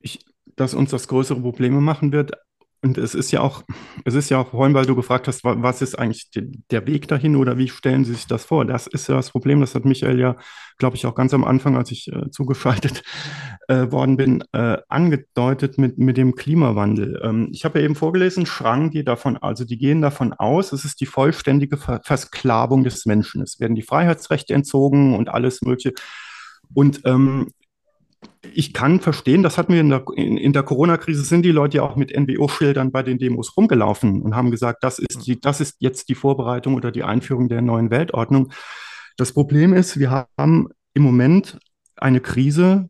ich, dass uns das größere Probleme machen wird. Und es ist ja auch, es ist ja auch, vorhin, weil du gefragt hast, was ist eigentlich der Weg dahin oder wie stellen Sie sich das vor? Das ist ja das Problem, das hat Michael ja, glaube ich, auch ganz am Anfang, als ich äh, zugeschaltet äh, worden bin, äh, angedeutet mit, mit dem Klimawandel. Ähm, ich habe ja eben vorgelesen, Schrank geht davon, also die gehen davon aus, es ist die vollständige Ver Versklavung des Menschen. Es werden die Freiheitsrechte entzogen und alles Mögliche. Und ähm, ich kann verstehen, das hatten wir in der, in, der Corona-Krise, sind die Leute ja auch mit NWO-Schildern bei den Demos rumgelaufen und haben gesagt, das ist, die, das ist jetzt die Vorbereitung oder die Einführung der neuen Weltordnung. Das Problem ist, wir haben im Moment eine Krise,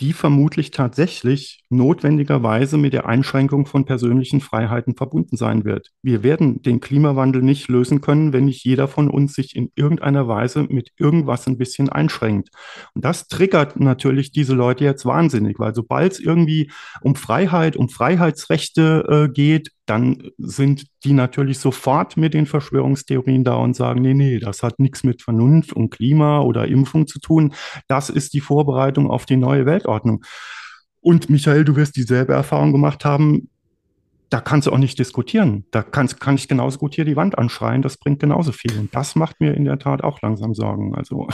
die vermutlich tatsächlich notwendigerweise mit der Einschränkung von persönlichen Freiheiten verbunden sein wird. Wir werden den Klimawandel nicht lösen können, wenn nicht jeder von uns sich in irgendeiner Weise mit irgendwas ein bisschen einschränkt. Und das triggert natürlich diese Leute jetzt wahnsinnig, weil sobald es irgendwie um Freiheit, um Freiheitsrechte äh, geht, dann sind die natürlich sofort mit den Verschwörungstheorien da und sagen, nee, nee, das hat nichts mit Vernunft und Klima oder Impfung zu tun. Das ist die Vorbereitung auf die neue Weltordnung. Und Michael, du wirst dieselbe Erfahrung gemacht haben. Da kannst du auch nicht diskutieren. Da kannst, kann ich genauso gut hier die Wand anschreien. Das bringt genauso viel. Und das macht mir in der Tat auch langsam Sorgen. Also.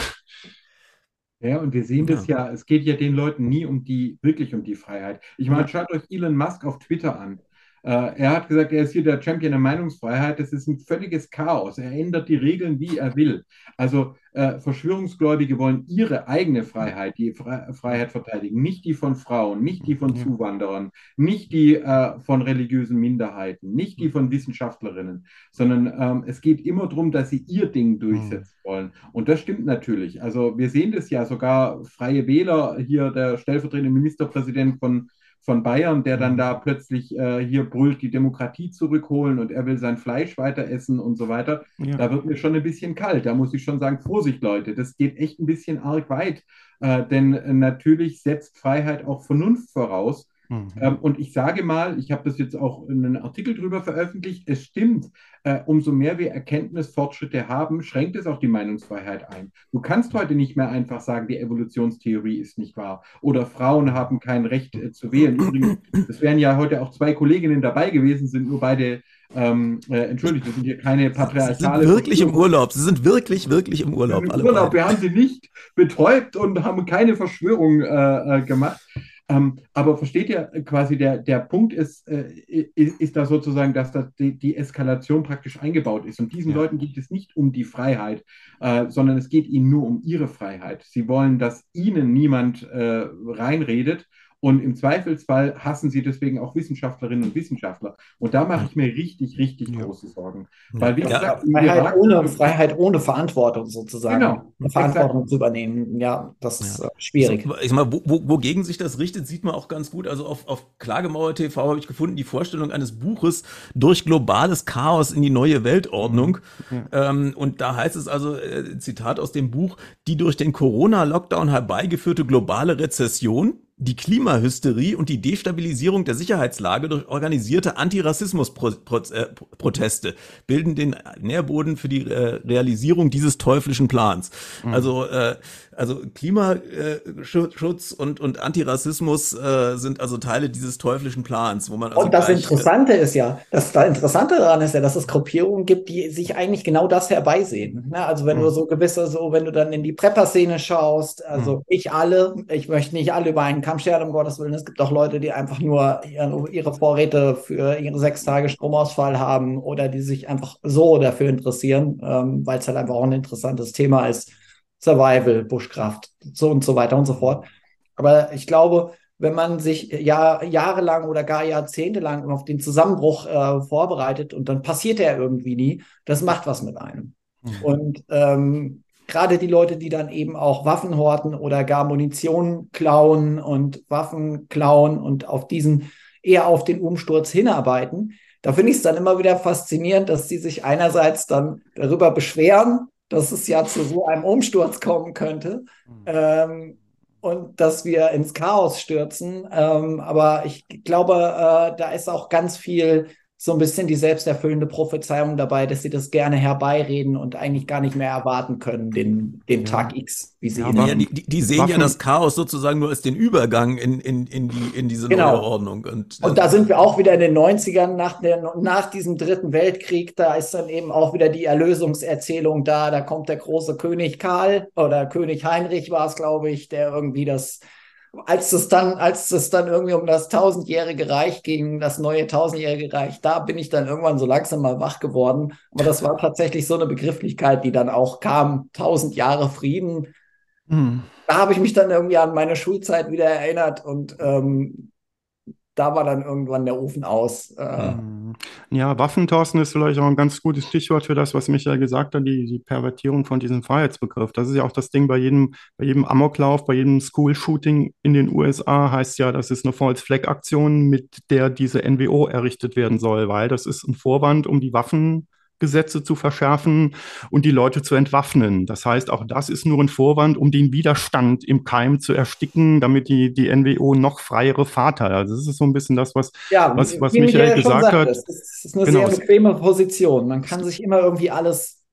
Ja, und wir sehen das ja, es geht ja den Leuten nie um die, wirklich um die Freiheit. Ich meine, schaut euch Elon Musk auf Twitter an. Äh, er hat gesagt, er ist hier der Champion der Meinungsfreiheit. Das ist ein völliges Chaos. Er ändert die Regeln, wie er will. Also äh, Verschwörungsgläubige wollen ihre eigene Freiheit, die Fre Freiheit verteidigen, nicht die von Frauen, nicht die von Zuwanderern, nicht die äh, von religiösen Minderheiten, nicht die von Wissenschaftlerinnen, sondern ähm, es geht immer darum, dass sie ihr Ding durchsetzen wollen. Und das stimmt natürlich. Also wir sehen das ja sogar Freie Wähler, hier der stellvertretende Ministerpräsident von von Bayern, der dann mhm. da plötzlich äh, hier brüllt, die Demokratie zurückholen und er will sein Fleisch weiter essen und so weiter. Ja. Da wird mir schon ein bisschen kalt. Da muss ich schon sagen, Vorsicht, Leute, das geht echt ein bisschen arg weit. Äh, denn äh, natürlich setzt Freiheit auch Vernunft voraus. Mhm. Ähm, und ich sage mal, ich habe das jetzt auch in einem Artikel drüber veröffentlicht, es stimmt, äh, umso mehr wir Erkenntnisfortschritte haben, schränkt es auch die Meinungsfreiheit ein. Du kannst heute nicht mehr einfach sagen, die Evolutionstheorie ist nicht wahr oder Frauen haben kein Recht äh, zu wählen. Übrigens, es wären ja heute auch zwei Kolleginnen dabei gewesen, sind nur beide ähm, äh, entschuldigt, das sind hier keine patriarchale. Sie sind wirklich im Urlaub. Sie sind wirklich, wirklich im Urlaub. Im Urlaub. Wir haben sie nicht betäubt und haben keine Verschwörung äh, äh gemacht. Ähm, aber versteht ihr quasi, der, der Punkt ist, äh, ist, ist da sozusagen, dass das die, die, Eskalation praktisch eingebaut ist. Und diesen ja. Leuten geht es nicht um die Freiheit, äh, sondern es geht ihnen nur um ihre Freiheit. Sie wollen, dass ihnen niemand äh, reinredet und im Zweifelsfall hassen sie deswegen auch Wissenschaftlerinnen und Wissenschaftler. Und da mache ich mir richtig, richtig ja. große Sorgen. Weil, wie ja. gesagt, Freiheit ohne, Freiheit ohne Verantwortung sozusagen. Genau. Verantwortung exakt. zu übernehmen. Ja, das ist ja. Äh, schwierig. Ich sag mal, wo, wo, wogegen sich das richtet, sieht man auch ganz gut. Also auf, auf Klagemauer TV habe ich gefunden, die Vorstellung eines Buches durch globales Chaos in die neue Weltordnung. Ja. Ähm, und da heißt es also, äh, Zitat aus dem Buch, die durch den Corona-Lockdown herbeigeführte globale Rezession die Klimahysterie und die Destabilisierung der Sicherheitslage durch organisierte Antirassismus-Proteste bilden den Nährboden für die äh, Realisierung dieses teuflischen Plans. Mhm. Also äh, Also Klimaschutz und, und Antirassismus äh, sind also Teile dieses teuflischen Plans, wo man also Und das gleich, Interessante ist ja, das, das Interessante daran ist ja, dass es Gruppierungen gibt, die sich eigentlich genau das herbeisehen. Ne? Also wenn du Hm. so gewisse, so wenn du dann in die Prepper-Szene schaust, also Hm. nicht alle, ich möchte nicht alle über einen Kamm scheren, um Gottes Willen. Es gibt auch Leute, die einfach nur ihre, ihre Vorräte für ihre sechs Tage Stromausfall haben oder die sich einfach so dafür interessieren, ähm, weil es halt einfach auch ein interessantes Thema ist. Survival, Bushcraft, so und so weiter und so fort. Aber ich glaube, wenn man sich Jahr, jahrelang oder gar jahrzehntelang auf den Zusammenbruch äh, vorbereitet und dann passiert er irgendwie nie, das macht was mit einem. Hm. Und ähm, gerade die Leute, die dann eben auch Waffen horten oder gar Munition klauen und Waffen klauen und auf diesen eher auf den Umsturz hinarbeiten, da finde ich es dann immer wieder faszinierend, dass sie sich einerseits dann darüber beschweren, dass es ja zu so einem Umsturz kommen könnte ähm, und dass wir ins Chaos stürzen. Ähm, aber ich glaube, äh, da ist auch ganz viel so ein bisschen die selbsterfüllende Prophezeiung dabei, dass sie das gerne herbeireden und eigentlich gar nicht mehr erwarten können, den, den Ja. Tag X, wie sie Ja, ihn Ja, die, die, sehen ja Waffen- das Chaos sozusagen nur als den Übergang in, in, in, die, in diese Genau. neue Ordnung. Und, Und da sind wir auch wieder in den 90ern, nach, der, nach diesem Dritten Weltkrieg, da ist dann eben auch wieder die Erlösungserzählung da. Da kommt der große König Karl oder König Heinrich war es, glaube ich, der irgendwie das, als es dann, als es dann irgendwie um das tausendjährige Reich ging, das neue tausendjährige Reich, da bin ich dann irgendwann so langsam mal wach geworden. Aber das war tatsächlich so eine Begrifflichkeit, die dann auch kam, tausend Jahre Frieden. Hm. Da habe ich mich dann irgendwie an meine Schulzeit wieder erinnert und ähm, da war dann irgendwann der Ofen aus. Äh. Ja, Waffen, Thorsten, ist vielleicht auch ein ganz gutes Stichwort für das, was Michael gesagt hat, die, die Pervertierung von diesem Freiheitsbegriff. Das ist ja auch das Ding bei jedem, bei jedem Amoklauf, bei jedem School-Shooting in den USA heißt ja, das ist eine False-Flag-Aktion, mit der diese NWO errichtet werden soll, weil das ist ein Vorwand, um die Waffengesetze zu verschärfen und die Leute zu entwaffnen. Das heißt, auch das ist nur ein Vorwand, um den Widerstand im Keim zu ersticken, damit die, die NWO noch freiere Fahrt hat. Also das ist so ein bisschen das, was Ja, Was- was Michael gesagt sagte, hat, es ist, es ist eine genau, sehr bequeme Position. Man kann sich immer irgendwie alles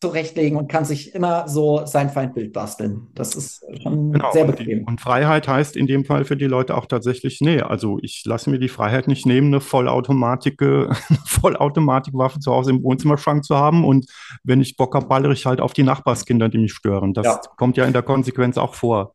zurechtlegen und kann sich immer so sein Feindbild basteln. Das ist schon Genau, sehr und, die, bequem. und Freiheit heißt in dem Fall für die Leute auch tatsächlich, nee, also ich lasse mir die Freiheit nicht nehmen, eine Vollautomatik, eine Vollautomatikwaffe zu Hause im Wohnzimmerschrank zu haben und wenn ich Bock habe, ballere ich halt auf die Nachbarskinder, die mich stören. Das Ja. kommt ja in der Konsequenz auch vor.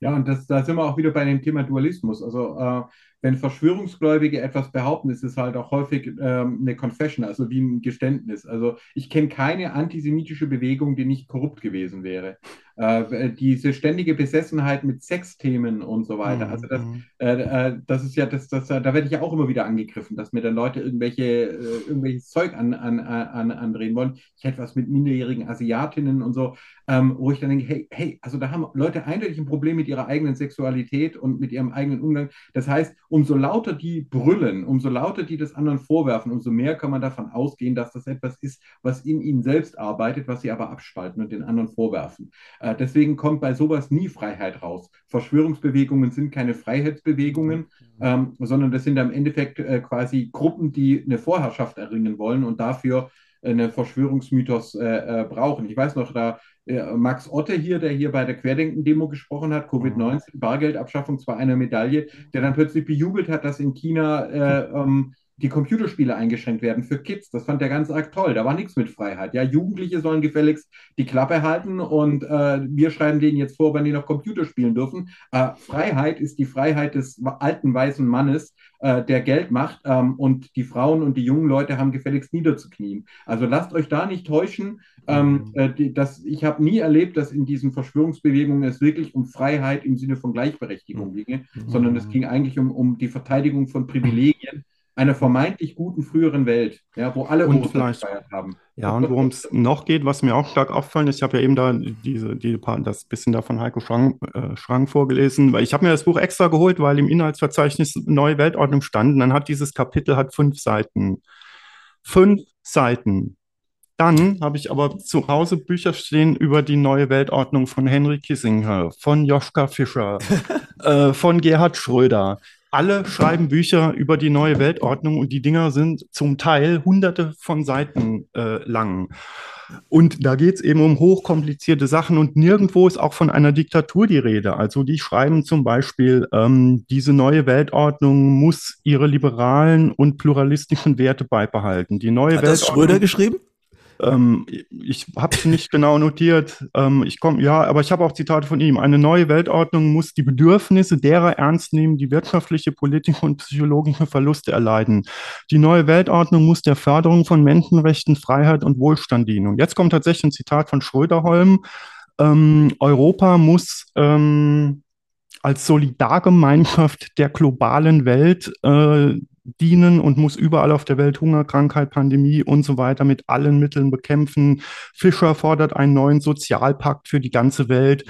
Ja, und das, da sind wir auch wieder bei dem Thema Dualismus. Also, äh, wenn Verschwörungsgläubige etwas behaupten, ist es halt auch häufig ähm, eine Confession, also wie ein Geständnis. Also, ich kenne keine antisemitische Bewegung, die nicht korrupt gewesen wäre. Äh, diese ständige Besessenheit mit Sexthemen und so weiter. Also, das, Mhm. äh, äh, das ist ja, das, das, da werde ich ja auch immer wieder angegriffen, dass mir dann Leute irgendwelche, äh, irgendwelches Zeug an, an, an, andrehen wollen. Ich hätte was mit minderjährigen Asiatinnen und so, ähm, wo ich dann denke, hey, hey, also da haben Leute eindeutig ein Problem mit ihrer eigenen Sexualität und mit ihrem eigenen Umgang. Das heißt, umso lauter die brüllen, umso lauter die das anderen vorwerfen, umso mehr kann man davon ausgehen, dass das etwas ist, was in ihnen selbst arbeitet, was sie aber abspalten und den anderen vorwerfen. Äh, deswegen kommt bei sowas nie Freiheit raus. Verschwörungsbewegungen sind keine Freiheitsbewegungen, ähm, sondern das sind im Endeffekt äh, quasi Gruppen, die eine Vorherrschaft erringen wollen und dafür einen Verschwörungsmythos äh, äh, brauchen. Ich weiß noch, da äh, Max Otte hier, der hier bei der Querdenken-Demo gesprochen hat, Covid-19, Bargeldabschaffung zwar einer Medaille, der dann plötzlich bejubelt hat, dass in China äh, ähm, die Computerspiele eingeschränkt werden für Kids. Das fand er ganz arg toll. Da war nichts mit Freiheit. Ja, Jugendliche sollen gefälligst die Klappe halten und äh, wir schreiben denen jetzt vor, wann die noch Computer spielen dürfen. Äh, Freiheit ist die Freiheit des alten weißen Mannes, äh, der Geld macht ähm, und die Frauen und die jungen Leute haben gefälligst niederzuknien. Also lasst euch da nicht täuschen. Ähm, äh, die, das, ich habe nie erlebt, dass in diesen Verschwörungsbewegungen es wirklich um Freiheit im Sinne von Gleichberechtigung ginge, sondern es ging eigentlich um, um die Verteidigung von Privilegien einer vermeintlich guten früheren Welt, ja, wo alle Und gefeiert haben. Ja, und worum es noch geht, was mir auch stark auffallen ist, ich habe ja eben da diese, die, paar- das bisschen da von Heiko Schrang, äh, Schrang vorgelesen, weil ich habe mir das Buch extra geholt, weil im Inhaltsverzeichnis Neue Weltordnung stand. Und dann hat dieses Kapitel hat fünf Seiten. Fünf Seiten. Dann habe ich aber zu Hause Bücher stehen über die neue Weltordnung von Henry Kissinger, von Joschka Fischer, äh, von Gerhard Schröder. Alle schreiben Bücher über die neue Weltordnung und die Dinger sind zum Teil hunderte von Seiten äh, lang. Und da geht es eben um hochkomplizierte Sachen und nirgendwo ist auch von einer Diktatur die Rede. Also die schreiben zum Beispiel, ähm, diese neue Weltordnung muss ihre liberalen und pluralistischen Werte beibehalten. Die neue Hat das Weltordnung, Schröder geschrieben? Ähm, ich habe es nicht genau notiert. Ähm, ich komme, ja, aber ich habe auch Zitate von ihm. Eine neue Weltordnung muss die Bedürfnisse derer ernst nehmen, die wirtschaftliche, politische und psychologische Verluste erleiden. Die neue Weltordnung muss der Förderung von Menschenrechten, Freiheit und Wohlstand dienen. Und jetzt kommt tatsächlich ein Zitat von Schröderholm. Ähm, Europa muss ähm, als Solidargemeinschaft der globalen Welt äh, dienen und muss überall auf der Welt Hunger, Krankheit, Pandemie und so weiter mit allen Mitteln bekämpfen. Fischer fordert einen neuen Sozialpakt für die ganze Welt.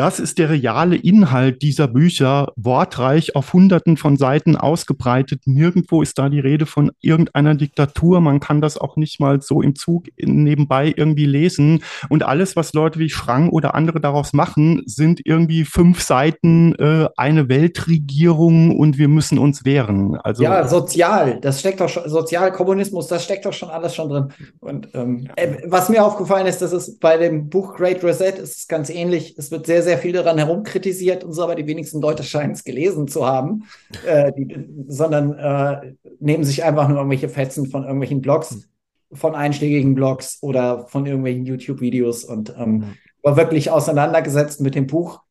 Das ist der reale Inhalt dieser Bücher, wortreich auf hunderten von Seiten ausgebreitet. Nirgendwo ist da die Rede von irgendeiner Diktatur. Man kann das auch nicht mal so im Zug nebenbei irgendwie lesen. Und alles, was Leute wie Schrang oder andere daraus machen, sind irgendwie fünf Seiten, äh, eine Weltregierung und wir müssen uns wehren. Also, ja, sozial, das steckt doch schon, Sozialkommunismus, das steckt doch schon alles schon drin. Und ähm, äh, was mir aufgefallen ist, das ist bei dem Buch Great Reset ist es ganz ähnlich. Es wird sehr, sehr viel daran herumkritisiert und so, aber die wenigsten Leute scheinen es gelesen zu haben, äh, die, sondern äh, nehmen sich einfach nur irgendwelche Fetzen von irgendwelchen Blogs, von einschlägigen Blogs oder von irgendwelchen YouTube-Videos und ähm, war wirklich auseinandergesetzt mit dem Buch.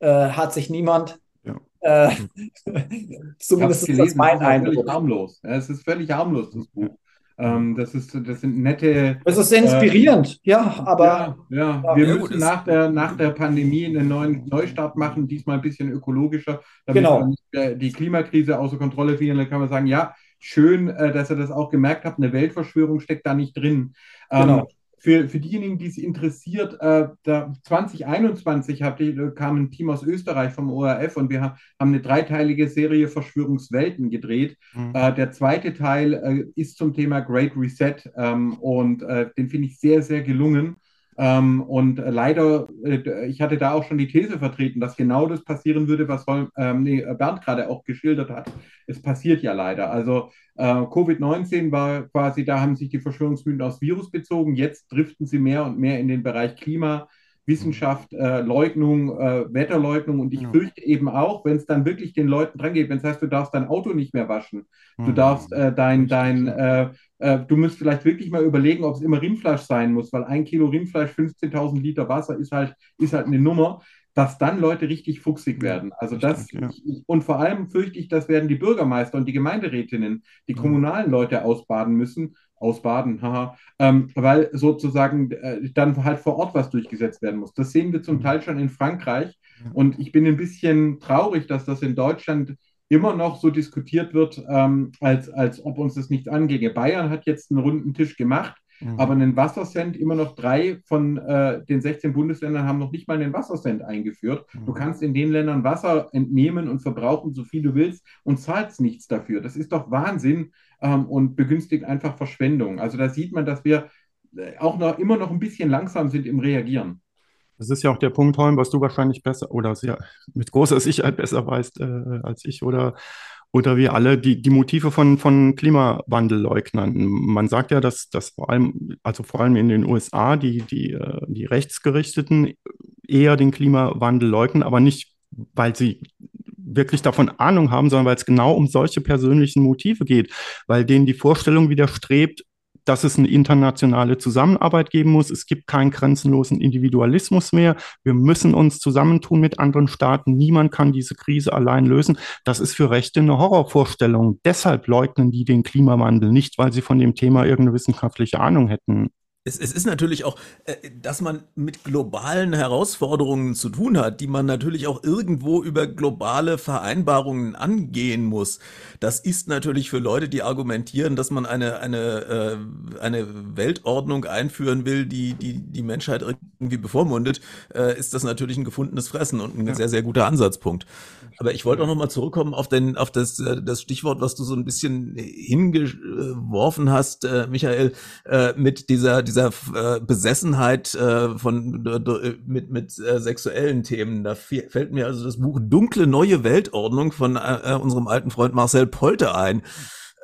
Äh, hat sich niemand. Ja. Äh, zumindest ist das mein Eindruck. harmlos. Ja, es ist völlig harmlos, das Buch. Ähm, das, ist, das sind nette. Es ist sehr inspirierend, ja, aber ja, ja. Wir ja, müssen nach der, nach der Pandemie einen neuen Neustart machen, diesmal ein bisschen ökologischer, damit Genau. nicht, äh, die Klimakrise außer Kontrolle verlieren. Dann kann man sagen, ja, schön, äh, dass ihr das auch gemerkt habt, eine Weltverschwörung steckt da nicht drin. Ähm, Genau. Für, für diejenigen, die es interessiert, äh, da 2021 hatte, kam ein Team aus Österreich vom ORF und wir ha haben eine dreiteilige Serie Verschwörungswelten gedreht. Mhm. Äh, der zweite Teil äh, ist zum Thema Great Reset ähm, und äh, den finde ich sehr, sehr gelungen. Ähm, und äh, leider, äh, ich hatte da auch schon die These vertreten, dass genau das passieren würde, was Holm, ähm, nee, Bernd gerade auch geschildert hat. Es passiert ja leider. Also äh, Covid-19 war quasi, da haben sich die Verschwörungsmythen aufs Virus bezogen. Jetzt driften sie mehr und mehr in den Bereich Klima, Wissenschaft, äh, Leugnung, äh, Wetterleugnung. Und ich Ja. fürchte eben auch, wenn es dann wirklich den Leuten dran geht, wenn es heißt, du darfst dein Auto nicht mehr waschen, du Mhm. darfst äh, dein, dein, ja. Äh, du musst vielleicht wirklich mal überlegen, ob es immer Rindfleisch sein muss, weil ein Kilo Rindfleisch, 15.000 Liter Wasser ist halt, ist halt eine Nummer, dass dann Leute richtig fuchsig werden. Also das, Richtig, ja. ich, und vor allem fürchte ich, das werden die Bürgermeister und die Gemeinderätinnen, die Mhm. kommunalen Leute ausbaden müssen, ausbaden, haha, ähm, weil sozusagen äh, dann halt vor Ort was durchgesetzt werden muss. Das sehen wir zum Mhm. Teil schon in Frankreich und ich bin ein bisschen traurig, dass das in Deutschland immer noch so diskutiert wird, ähm, als, als ob uns das nichts anginge. Bayern hat jetzt einen runden Tisch gemacht, Mhm. aber einen Wassercent, immer noch drei von äh, den 16 Bundesländern haben noch nicht mal einen Wassercent eingeführt. Du Mhm. kannst in den Ländern Wasser entnehmen und verbrauchen, so viel du willst und zahlst nichts dafür. Das ist doch Wahnsinn ähm, und begünstigt einfach Verschwendung. Also da sieht man, dass wir äh, auch noch immer noch ein bisschen langsam sind im Reagieren. Das ist ja auch der Punkt, Holm, was du wahrscheinlich besser oder sehr mit großer Sicherheit besser weißt äh, als ich oder, oder wir alle, die, die Motive von, von Klimawandelleugnern. Man sagt ja, dass, dass vor allem, also vor allem in den USA, die, die, äh, die Rechtsgerichteten eher den Klimawandel leugnen, aber nicht, weil sie wirklich davon Ahnung haben, sondern weil es genau um solche persönlichen Motive geht, weil denen die Vorstellung widerstrebt, dass es eine internationale Zusammenarbeit geben muss. Es gibt keinen grenzenlosen Individualismus mehr. Wir müssen uns zusammentun mit anderen Staaten. Niemand kann diese Krise allein lösen. Das ist für Rechte eine Horrorvorstellung. Deshalb leugnen die den Klimawandel nicht, weil sie von dem Thema irgendeine wissenschaftliche Ahnung hätten. Es, es ist natürlich auch, äh, dass man mit globalen Herausforderungen zu tun hat, die man natürlich auch irgendwo über globale Vereinbarungen angehen muss. Das ist natürlich für Leute, die argumentieren, dass man eine, eine, äh, eine Weltordnung einführen will, die, die die Menschheit irgendwie bevormundet, äh, ist das natürlich ein gefundenes Fressen und ein sehr, sehr guter Ansatzpunkt. Aber ich wollte auch nochmal zurückkommen auf, den, auf das, das Stichwort, was du so ein bisschen hingeworfen hast, Michael, mit dieser, dieser äh, Besessenheit äh, von, äh, mit, mit äh, sexuellen Themen. Da fällt mir also das Buch Dunkle Neue Weltordnung von äh, äh, unserem alten Freund Marcel Polte ein.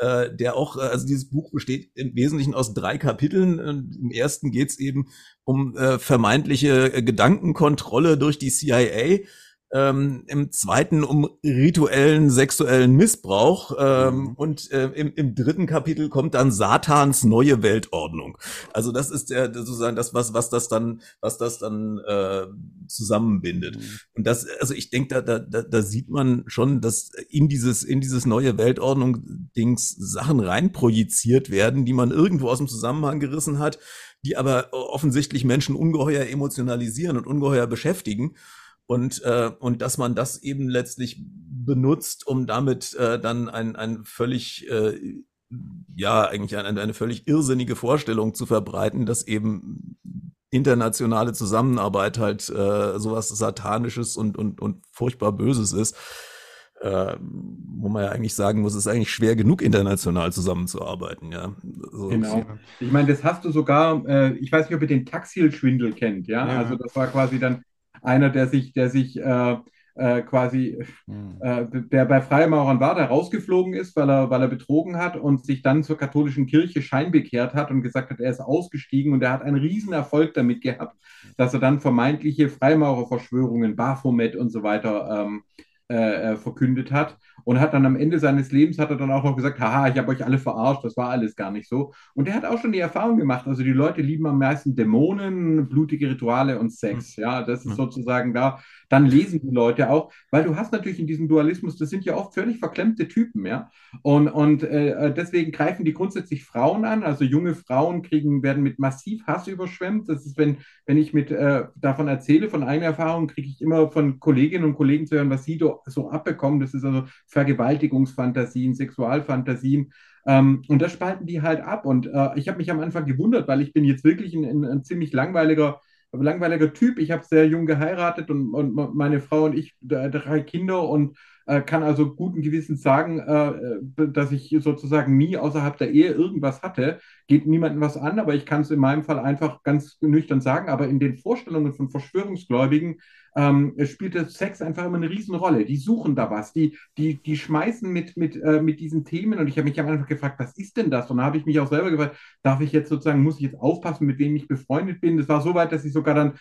äh, der auch, äh, also dieses Buch besteht im Wesentlichen aus drei Kapiteln. Im ersten geht es eben um äh, vermeintliche äh, Gedankenkontrolle durch die CIA ähm, im zweiten um rituellen sexuellen Missbrauch ähm, mhm. und äh, im, im dritten Kapitel kommt dann Satans neue Weltordnung. Also das ist der sozusagen das was was das dann was das dann äh, zusammenbindet. Mhm. Und das also ich denke da, da da sieht man schon, dass in dieses in dieses neue Weltordnung Dings Sachen reinprojiziert werden, die man irgendwo aus dem Zusammenhang gerissen hat, die aber offensichtlich Menschen ungeheuer emotionalisieren und ungeheuer beschäftigen und, äh, und dass man das eben letztlich benutzt, um damit äh, dann ein, ein völlig, äh, ja, eigentlich eine, eine völlig irrsinnige Vorstellung zu verbreiten, dass eben internationale Zusammenarbeit halt äh, sowas Satanisches und, und, und furchtbar Böses ist. Äh, wo man ja eigentlich sagen muss, es ist eigentlich schwer genug, international zusammenzuarbeiten, ja. So. Genau. Ich meine, das hast du sogar, äh, ich weiß nicht, ob ihr den Taxil-Schwindel kennt, ja? ja? Also das war quasi dann einer, der sich, der sich äh, äh, quasi, hm. äh, der bei Freimaurern war, der rausgeflogen ist, weil er, weil er betrogen hat und sich dann zur katholischen Kirche scheinbekehrt hat und gesagt hat, er ist ausgestiegen und er hat einen riesen Erfolg damit gehabt, dass er dann vermeintliche Freimaurerverschwörungen, Baphomet und so weiter ähm, äh, äh, verkündet hat und hat dann am Ende seines Lebens hat er dann auch noch gesagt, haha, ich habe euch alle verarscht, das war alles gar nicht so. Und er hat auch schon die Erfahrung gemacht, also die Leute lieben am meisten Dämonen, blutige Rituale und Sex. Hm. Ja, das ist hm. sozusagen da. Dann lesen die Leute auch, weil du hast natürlich in diesem Dualismus, das sind ja oft völlig verklemmte Typen, ja. Und, und äh, deswegen greifen die grundsätzlich Frauen an, also junge Frauen kriegen, werden mit massiv Hass überschwemmt. Das ist, wenn, wenn ich mit äh, davon erzähle, von einer Erfahrung, kriege ich immer von Kolleginnen und Kollegen zu hören, was sie so abbekommen. Das ist also Vergewaltigungsfantasien, Sexualfantasien. Ähm, und das spalten die halt ab. Und äh, ich habe mich am Anfang gewundert, weil ich bin jetzt wirklich ein, ein, ein ziemlich langweiliger, langweiliger Typ. Ich habe sehr jung geheiratet und, und meine Frau und ich drei Kinder und äh, kann also guten Gewissens sagen, äh, dass ich sozusagen nie außerhalb der Ehe irgendwas hatte. Geht niemandem was an, aber ich kann es in meinem Fall einfach ganz nüchtern sagen. Aber in den Vorstellungen von Verschwörungsgläubigen ähm, spielt das Sex einfach immer eine Riesenrolle. Die suchen da was, die, die, die schmeißen mit, mit, äh, mit diesen Themen und ich habe mich Anfang gefragt, was ist denn das? Und da habe ich mich auch selber gefragt, darf ich jetzt sozusagen, muss ich jetzt aufpassen, mit wem ich befreundet bin? Das war so weit, dass ich sogar dann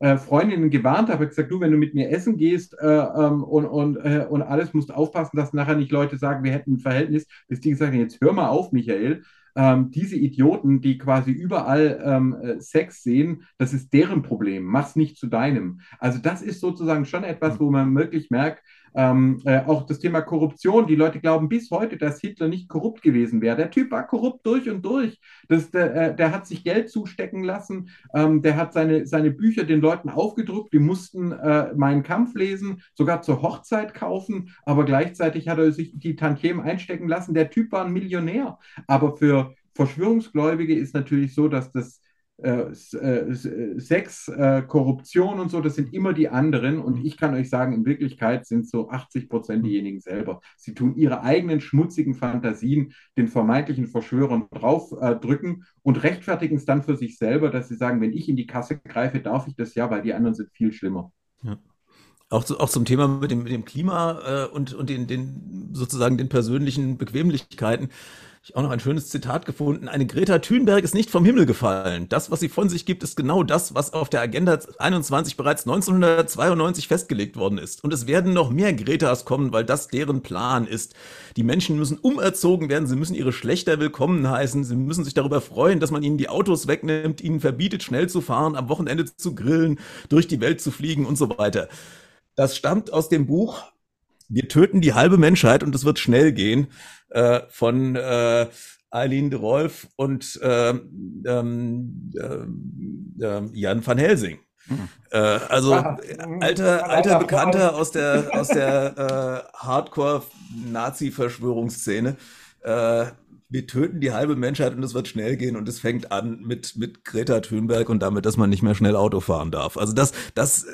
äh, Freundinnen gewarnt habe, gesagt, du, wenn du mit mir essen gehst äh, ähm, und, und, äh, und alles, musst aufpassen, dass nachher nicht Leute sagen, wir hätten ein Verhältnis, bis die gesagt haben, jetzt hör mal auf, Michael. Ähm, diese Idioten, die quasi überall ähm, äh, Sex sehen, das ist deren Problem. Mach's nicht zu deinem. Also das ist sozusagen schon etwas, wo man wirklich merkt, ähm, äh, auch das Thema Korruption. Die Leute glauben bis heute, dass Hitler nicht korrupt gewesen wäre. Der Typ war korrupt durch und durch. Das, der, äh, der hat sich Geld zustecken lassen. Ähm, der hat seine, seine Bücher den Leuten aufgedruckt. Die mussten äh, meinen Kampf lesen, sogar zur Hochzeit kaufen. Aber gleichzeitig hat er sich die Tantiemen einstecken lassen. Der Typ war ein Millionär. Aber für Verschwörungsgläubige ist natürlich so, dass das äh, äh, Sex, äh, Korruption und so, das sind immer die anderen. Und mhm. ich kann euch sagen, in Wirklichkeit sind so 80 Prozent mhm. diejenigen selber. Sie tun ihre eigenen schmutzigen Fantasien den vermeintlichen Verschwörern draufdrücken und rechtfertigen es dann für sich selber, dass sie sagen, wenn ich in die Kasse greife, darf ich das ja, weil die anderen sind viel schlimmer. Ja. Auch, zu, auch zum Thema mit dem, mit dem Klima und, und den, den sozusagen den persönlichen Bequemlichkeiten ich auch noch ein schönes Zitat gefunden. Eine Greta Thunberg ist nicht vom Himmel gefallen. Das, was sie von sich gibt, ist genau das, was auf der Agenda 21 bereits 1992 festgelegt worden ist. Und es werden noch mehr Gretas kommen, weil das deren Plan ist. Die Menschen müssen umerzogen werden, sie müssen ihre Schlechter willkommen heißen, sie müssen sich darüber freuen, dass man ihnen die Autos wegnimmt, ihnen verbietet, schnell zu fahren, am Wochenende zu grillen, durch die Welt zu fliegen und so weiter. Das stammt aus dem Buch Wir töten die halbe Menschheit und es wird schnell gehen äh, von äh, Eileen de Rolf und ähm, ähm, äh, Jan van Helsing. Mhm. Äh, also alter, alter Bekannter aus der, aus der äh, Hardcore-Nazi-Verschwörungsszene. Äh, wir töten die halbe Menschheit und es wird schnell gehen und es fängt an mit, mit Greta Thunberg und damit, dass man nicht mehr schnell Auto fahren darf. Also das, das, äh,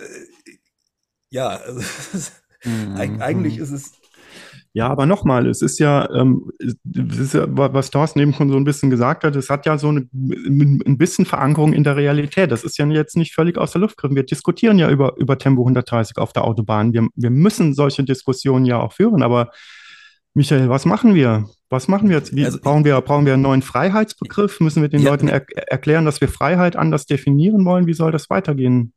ja, mhm. eigentlich ist es ja, aber nochmal, es ist ja, ähm, es ist ja, was Thorsten eben schon so ein bisschen gesagt hat, es hat ja so eine, ein bisschen Verankerung in der Realität. Das ist ja jetzt nicht völlig aus der Luft gegriffen. Wir diskutieren ja über, über Tempo 130 auf der Autobahn. Wir, wir müssen solche Diskussionen ja auch führen. Aber Michael, was machen wir? Was machen wir jetzt? Wie, also, brauchen, wir, brauchen wir einen neuen Freiheitsbegriff? Müssen wir den ja, Leuten er erklären, dass wir Freiheit anders definieren wollen? Wie soll das weitergehen?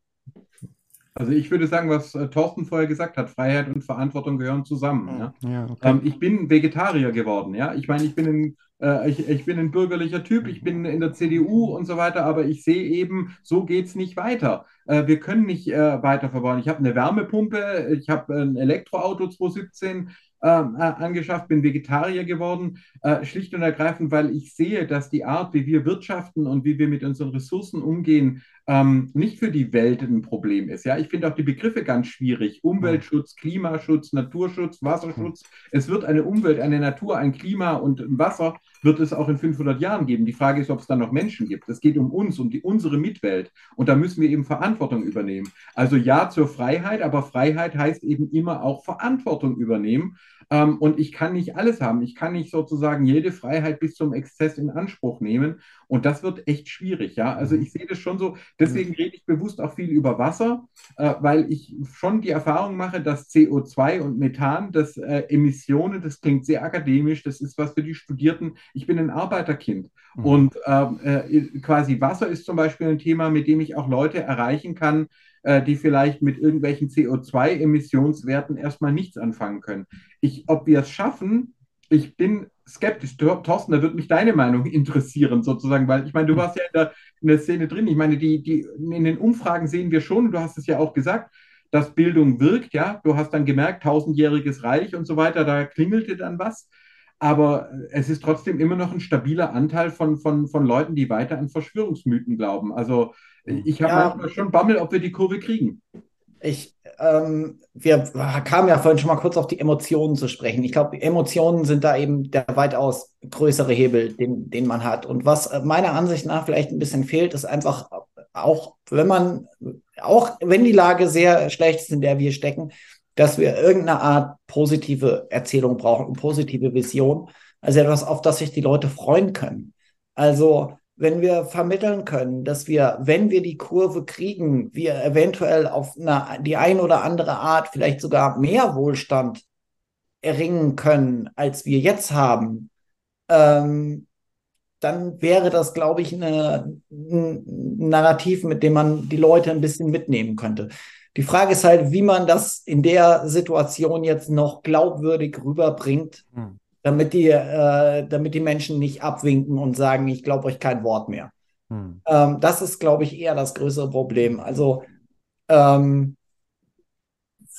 Also ich würde sagen, was äh, Thorsten vorher gesagt hat, Freiheit und Verantwortung gehören zusammen. Ja? Ja, okay. ähm, ich bin Vegetarier geworden, ja. Ich meine, ich bin ein, äh, ich, ich bin ein bürgerlicher Typ, ich bin in der CDU und so weiter, aber ich sehe eben, so geht es nicht weiter. Äh, wir können nicht äh, weiter verbauen. Ich habe eine Wärmepumpe, ich habe ein Elektroauto 2017, ähm, äh, angeschafft, bin Vegetarier geworden, äh, schlicht und ergreifend, weil ich sehe, dass die Art, wie wir wirtschaften und wie wir mit unseren Ressourcen umgehen, ähm, nicht für die Welt ein Problem ist. Ja, ich finde auch die Begriffe ganz schwierig. Umweltschutz, Klimaschutz, Naturschutz, Wasserschutz. Es wird eine Umwelt, eine Natur, ein Klima und ein Wasser wird es auch in 500 Jahren geben. Die Frage ist, ob es dann noch Menschen gibt. Es geht um uns, um die, unsere Mitwelt. Und da müssen wir eben Verantwortung übernehmen. Also ja zur Freiheit, aber Freiheit heißt eben immer auch Verantwortung übernehmen. Ähm, und ich kann nicht alles haben. Ich kann nicht sozusagen jede Freiheit bis zum Exzess in Anspruch nehmen. Und das wird echt schwierig, ja. Also ich sehe das schon so. Deswegen rede ich bewusst auch viel über Wasser, äh, weil ich schon die Erfahrung mache, dass CO2 und Methan, das äh, Emissionen, das klingt sehr akademisch, das ist was für die Studierten. Ich bin ein Arbeiterkind. Mhm. Und ähm, äh, quasi Wasser ist zum Beispiel ein Thema, mit dem ich auch Leute erreichen kann, die vielleicht mit irgendwelchen CO2-Emissionswerten erstmal nichts anfangen können. Ich, ob wir es schaffen, ich bin skeptisch. Thorsten, da würde mich deine Meinung interessieren, sozusagen, weil ich meine, du warst ja in der, in der Szene drin. Ich meine, die, die, in den Umfragen sehen wir schon, du hast es ja auch gesagt, dass Bildung wirkt, ja. Du hast dann gemerkt, tausendjähriges Reich und so weiter, da klingelte dann was. Aber es ist trotzdem immer noch ein stabiler Anteil von, von, von Leuten, die weiter an Verschwörungsmythen glauben. Also ich habe ja, manchmal schon Bammel, ob wir die Kurve kriegen. Ich, ähm, wir kamen ja vorhin schon mal kurz auf die Emotionen zu sprechen. Ich glaube, Emotionen sind da eben der weitaus größere Hebel, den, den man hat. Und was meiner Ansicht nach vielleicht ein bisschen fehlt, ist einfach auch, wenn man, auch wenn die Lage sehr schlecht ist, in der wir stecken, dass wir irgendeine Art positive Erzählung brauchen, positive Vision. Also etwas, auf das sich die Leute freuen können. Also wenn wir vermitteln können, dass wir, wenn wir die Kurve kriegen, wir eventuell auf eine, die ein oder andere Art vielleicht sogar mehr Wohlstand erringen können, als wir jetzt haben, ähm, dann wäre das, glaube ich, eine, ein Narrativ, mit dem man die Leute ein bisschen mitnehmen könnte. Die Frage ist halt, wie man das in der Situation jetzt noch glaubwürdig rüberbringt, hm damit die, äh, damit die Menschen nicht abwinken und sagen, ich glaube euch kein Wort mehr. Hm. Ähm, das ist, glaube ich, eher das größere Problem. Also ähm,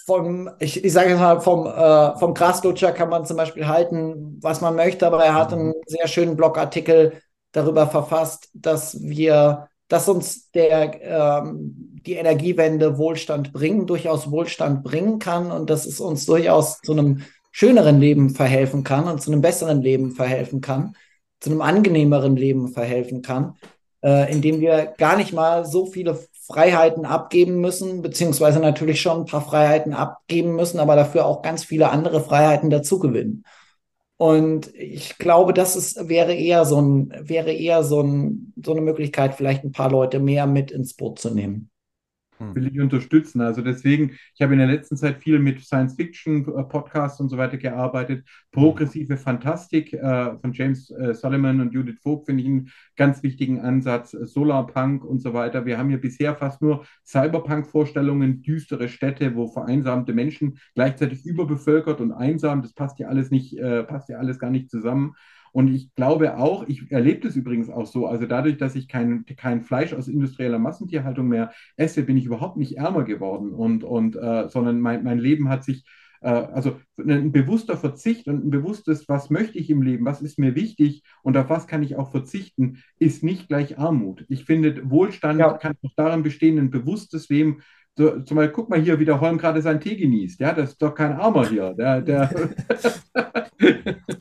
vom, ich, ich sage jetzt mal, vom, äh, vom Graslutscher kann man zum Beispiel halten, was man möchte, aber er hat einen mhm. sehr schönen Blogartikel darüber verfasst, dass wir, dass uns der, ähm, die Energiewende Wohlstand bringen, durchaus Wohlstand bringen kann und dass es uns durchaus zu einem schöneren Leben verhelfen kann und zu einem besseren Leben verhelfen kann, zu einem angenehmeren Leben verhelfen kann, äh, indem wir gar nicht mal so viele Freiheiten abgeben müssen, beziehungsweise natürlich schon ein paar Freiheiten abgeben müssen, aber dafür auch ganz viele andere Freiheiten dazugewinnen. Und ich glaube, das ist, wäre eher so ein, wäre eher so, ein, so eine Möglichkeit, vielleicht ein paar Leute mehr mit ins Boot zu nehmen. Hm. will ich unterstützen. Also deswegen, ich habe in der letzten Zeit viel mit Science-Fiction-Podcasts und so weiter gearbeitet. Progressive Fantastik äh, von James äh, Solomon und Judith Vogt finde ich einen ganz wichtigen Ansatz. Solarpunk und so weiter. Wir haben hier bisher fast nur Cyberpunk-Vorstellungen, düstere Städte, wo vereinsamte Menschen gleichzeitig überbevölkert und einsam. Das passt ja alles nicht, äh, passt ja alles gar nicht zusammen. Und ich glaube auch, ich erlebe das übrigens auch so, also dadurch, dass ich kein, kein Fleisch aus industrieller Massentierhaltung mehr esse, bin ich überhaupt nicht ärmer geworden. Und, und äh, sondern mein, mein Leben hat sich äh, also ein bewusster Verzicht und ein bewusstes, was möchte ich im Leben, was ist mir wichtig und auf was kann ich auch verzichten, ist nicht gleich Armut. Ich finde, Wohlstand ja. kann auch darin bestehen, ein bewusstes Leben so, zum Beispiel, guck mal hier, wie der Holm gerade seinen Tee genießt. Ja, das ist doch kein Armer hier. Der, der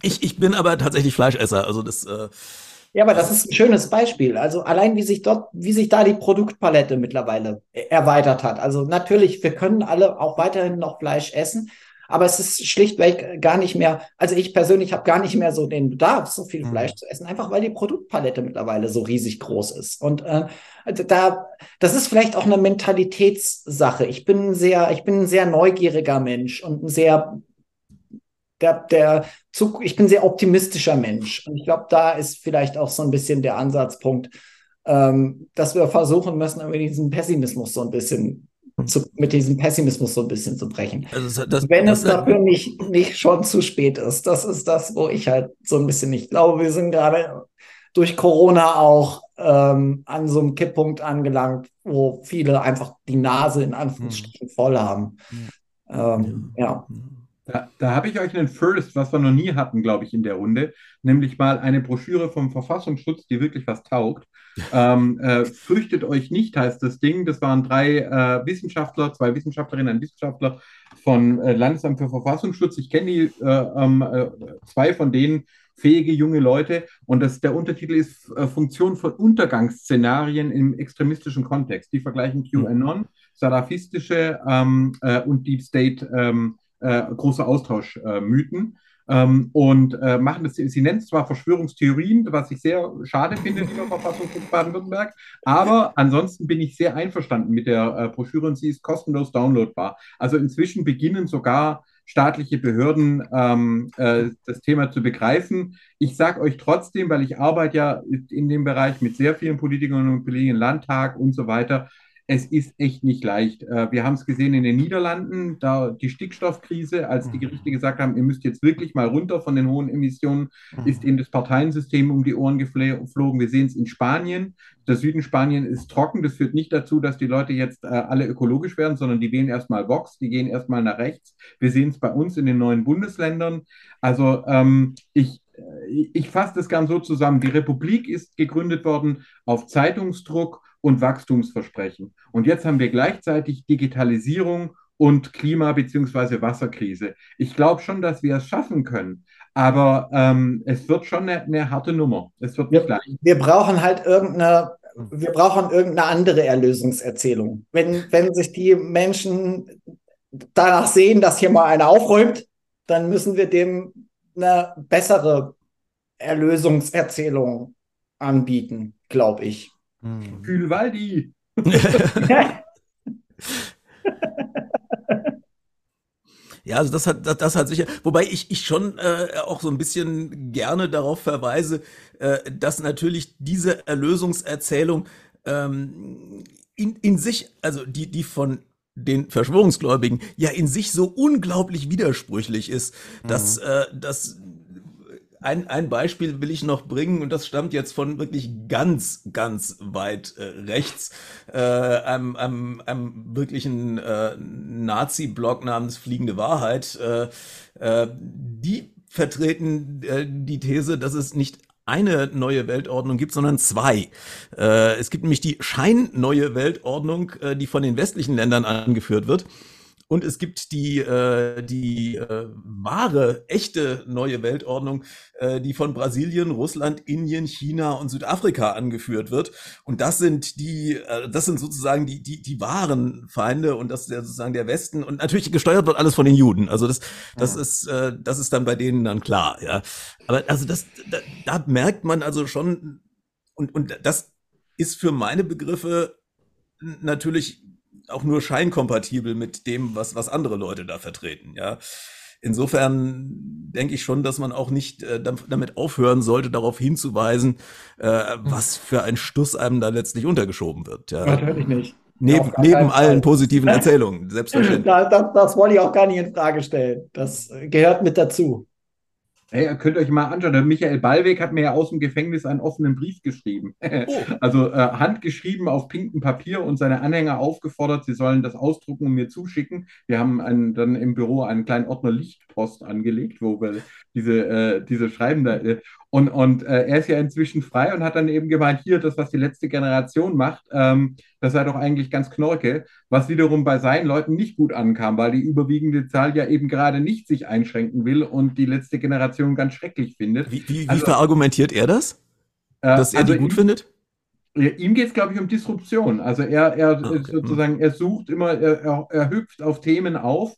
ich, ich bin aber tatsächlich Fleischesser. Also das. Äh, ja, aber das ist ein schönes Beispiel. Also allein wie sich dort, wie sich da die Produktpalette mittlerweile erweitert hat. Also natürlich, wir können alle auch weiterhin noch Fleisch essen, aber es ist schlichtweg gar nicht mehr, also ich persönlich habe gar nicht mehr so den Bedarf, so viel mhm. Fleisch zu essen, einfach weil die Produktpalette mittlerweile so riesig groß ist. Und äh, also da, das ist vielleicht auch eine Mentalitätssache. Ich bin sehr, ich bin ein sehr neugieriger Mensch und ein sehr der, der Zug, ich bin sehr optimistischer Mensch. Und ich glaube, da ist vielleicht auch so ein bisschen der Ansatzpunkt, ähm, dass wir versuchen müssen, irgendwie diesen Pessimismus so ein bisschen zu, mit diesem Pessimismus so ein bisschen zu brechen. Also das, Wenn das, es dafür nicht, nicht schon zu spät ist. Das ist das, wo ich halt so ein bisschen nicht glaube. Wir sind gerade durch Corona auch ähm, an so einem Kipppunkt angelangt, wo viele einfach die Nase in Anführungsstrichen hm. voll haben. Ähm, ja. Da, da habe ich euch einen First, was wir noch nie hatten, glaube ich, in der Runde, nämlich mal eine Broschüre vom Verfassungsschutz, die wirklich was taugt. ähm, äh, fürchtet euch nicht, heißt das Ding. Das waren drei äh, Wissenschaftler, zwei Wissenschaftlerinnen, ein Wissenschaftler von äh, Landesamt für Verfassungsschutz. Ich kenne die äh, ähm, äh, zwei von denen fähige junge Leute. Und das, der Untertitel ist äh, Funktion von Untergangsszenarien im extremistischen Kontext. Die vergleichen QAnon, salafistische ähm, und Deep State ähm, äh, große Austauschmythen. Ähm, und äh, machen das, sie nennt es zwar Verschwörungstheorien, was ich sehr schade finde, lieber Verfassungsschutz Baden-Württemberg, aber ansonsten bin ich sehr einverstanden mit der äh, Broschüre und sie ist kostenlos downloadbar. Also inzwischen beginnen sogar staatliche Behörden ähm, äh, das Thema zu begreifen. Ich sage euch trotzdem, weil ich arbeite ja in dem Bereich mit sehr vielen Politikern und Kollegen, Landtag und so weiter, es ist echt nicht leicht. Äh, wir haben es gesehen in den Niederlanden, da die Stickstoffkrise, als die Gerichte gesagt haben, ihr müsst jetzt wirklich mal runter von den hohen Emissionen, mhm. ist ihnen das Parteiensystem um die Ohren geflogen. Wir sehen es in Spanien. Der Süden Spanien ist trocken. Das führt nicht dazu, dass die Leute jetzt äh, alle ökologisch werden, sondern die wählen erstmal Vox, die gehen erstmal nach rechts. Wir sehen es bei uns in den neuen Bundesländern. Also ähm, ich, äh, ich fasse das gern so zusammen. Die Republik ist gegründet worden auf Zeitungsdruck und Wachstumsversprechen. Und jetzt haben wir gleichzeitig Digitalisierung und Klima- bzw. Wasserkrise. Ich glaube schon, dass wir es schaffen können. Aber ähm, es wird schon eine, eine, harte Nummer. Es wird nicht wir, leicht. Wir brauchen halt irgendeine, wir brauchen irgendeine andere Erlösungserzählung. Wenn, wenn sich die Menschen danach sehen, dass hier mal einer aufräumt, dann müssen wir dem eine bessere Erlösungserzählung anbieten, glaube ich. Mhm. Kühlwaldi. Ja, also das hat das, das hat sicher, wobei ich ich schon äh, auch so ein bisschen gerne darauf verweise, äh, dass natürlich diese Erlösungserzählung ähm, in, in sich, also die die von den Verschwörungsgläubigen ja in sich so unglaublich widersprüchlich ist, dass mhm. äh, dass ein, ein Beispiel will ich noch bringen und das stammt jetzt von wirklich ganz, ganz weit äh, rechts, äh, einem, einem, einem wirklichen äh, Nazi-Blog namens Fliegende Wahrheit. Äh, äh, die vertreten äh, die These, dass es nicht eine neue Weltordnung gibt, sondern zwei. Äh, es gibt nämlich die scheinneue Weltordnung, äh, die von den westlichen Ländern angeführt wird. Und es gibt die, äh, die äh, wahre, echte neue Weltordnung, äh, die von Brasilien, Russland, Indien, China und Südafrika angeführt wird. Und das sind die, äh, das sind sozusagen die, die, die wahren Feinde und das ist ja sozusagen der Westen. Und natürlich gesteuert wird alles von den Juden. Also das, das ja. ist, äh, das ist dann bei denen dann klar, ja. Aber also das, da, da merkt man also schon, und, und das ist für meine Begriffe natürlich auch nur scheinkompatibel mit dem, was, was andere Leute da vertreten, ja. Insofern denke ich schon, dass man auch nicht äh, damit aufhören sollte, darauf hinzuweisen, äh, was für ein Stuss einem da letztlich untergeschoben wird. Ja. Natürlich nicht. Neben, neben allen positiven Erzählungen, selbstverständlich. Das, das, das wollte ich auch gar nicht in Frage stellen. Das gehört mit dazu. Hey, ihr könnt euch mal anschauen, der Michael Ballweg hat mir ja aus dem Gefängnis einen offenen Brief geschrieben. Oh. Also äh, handgeschrieben auf pinkem Papier und seine Anhänger aufgefordert, sie sollen das ausdrucken und mir zuschicken. Wir haben einen, dann im Büro einen kleinen Ordner Lichtpost angelegt, wo wir diese, äh, diese Schreiben da. Äh, und und äh, er ist ja inzwischen frei und hat dann eben gemeint, hier, das, was die letzte Generation macht, ähm, das sei doch eigentlich ganz knorke, was wiederum bei seinen Leuten nicht gut ankam, weil die überwiegende Zahl ja eben gerade nicht sich einschränken will und die letzte Generation ganz schrecklich findet. Wie, wie, also, wie verargumentiert er das? Äh, dass er also die gut ihm, findet? Ihm geht es, glaube ich, um Disruption. Also er, er okay. sozusagen, er sucht immer, er, er, er hüpft auf Themen auf,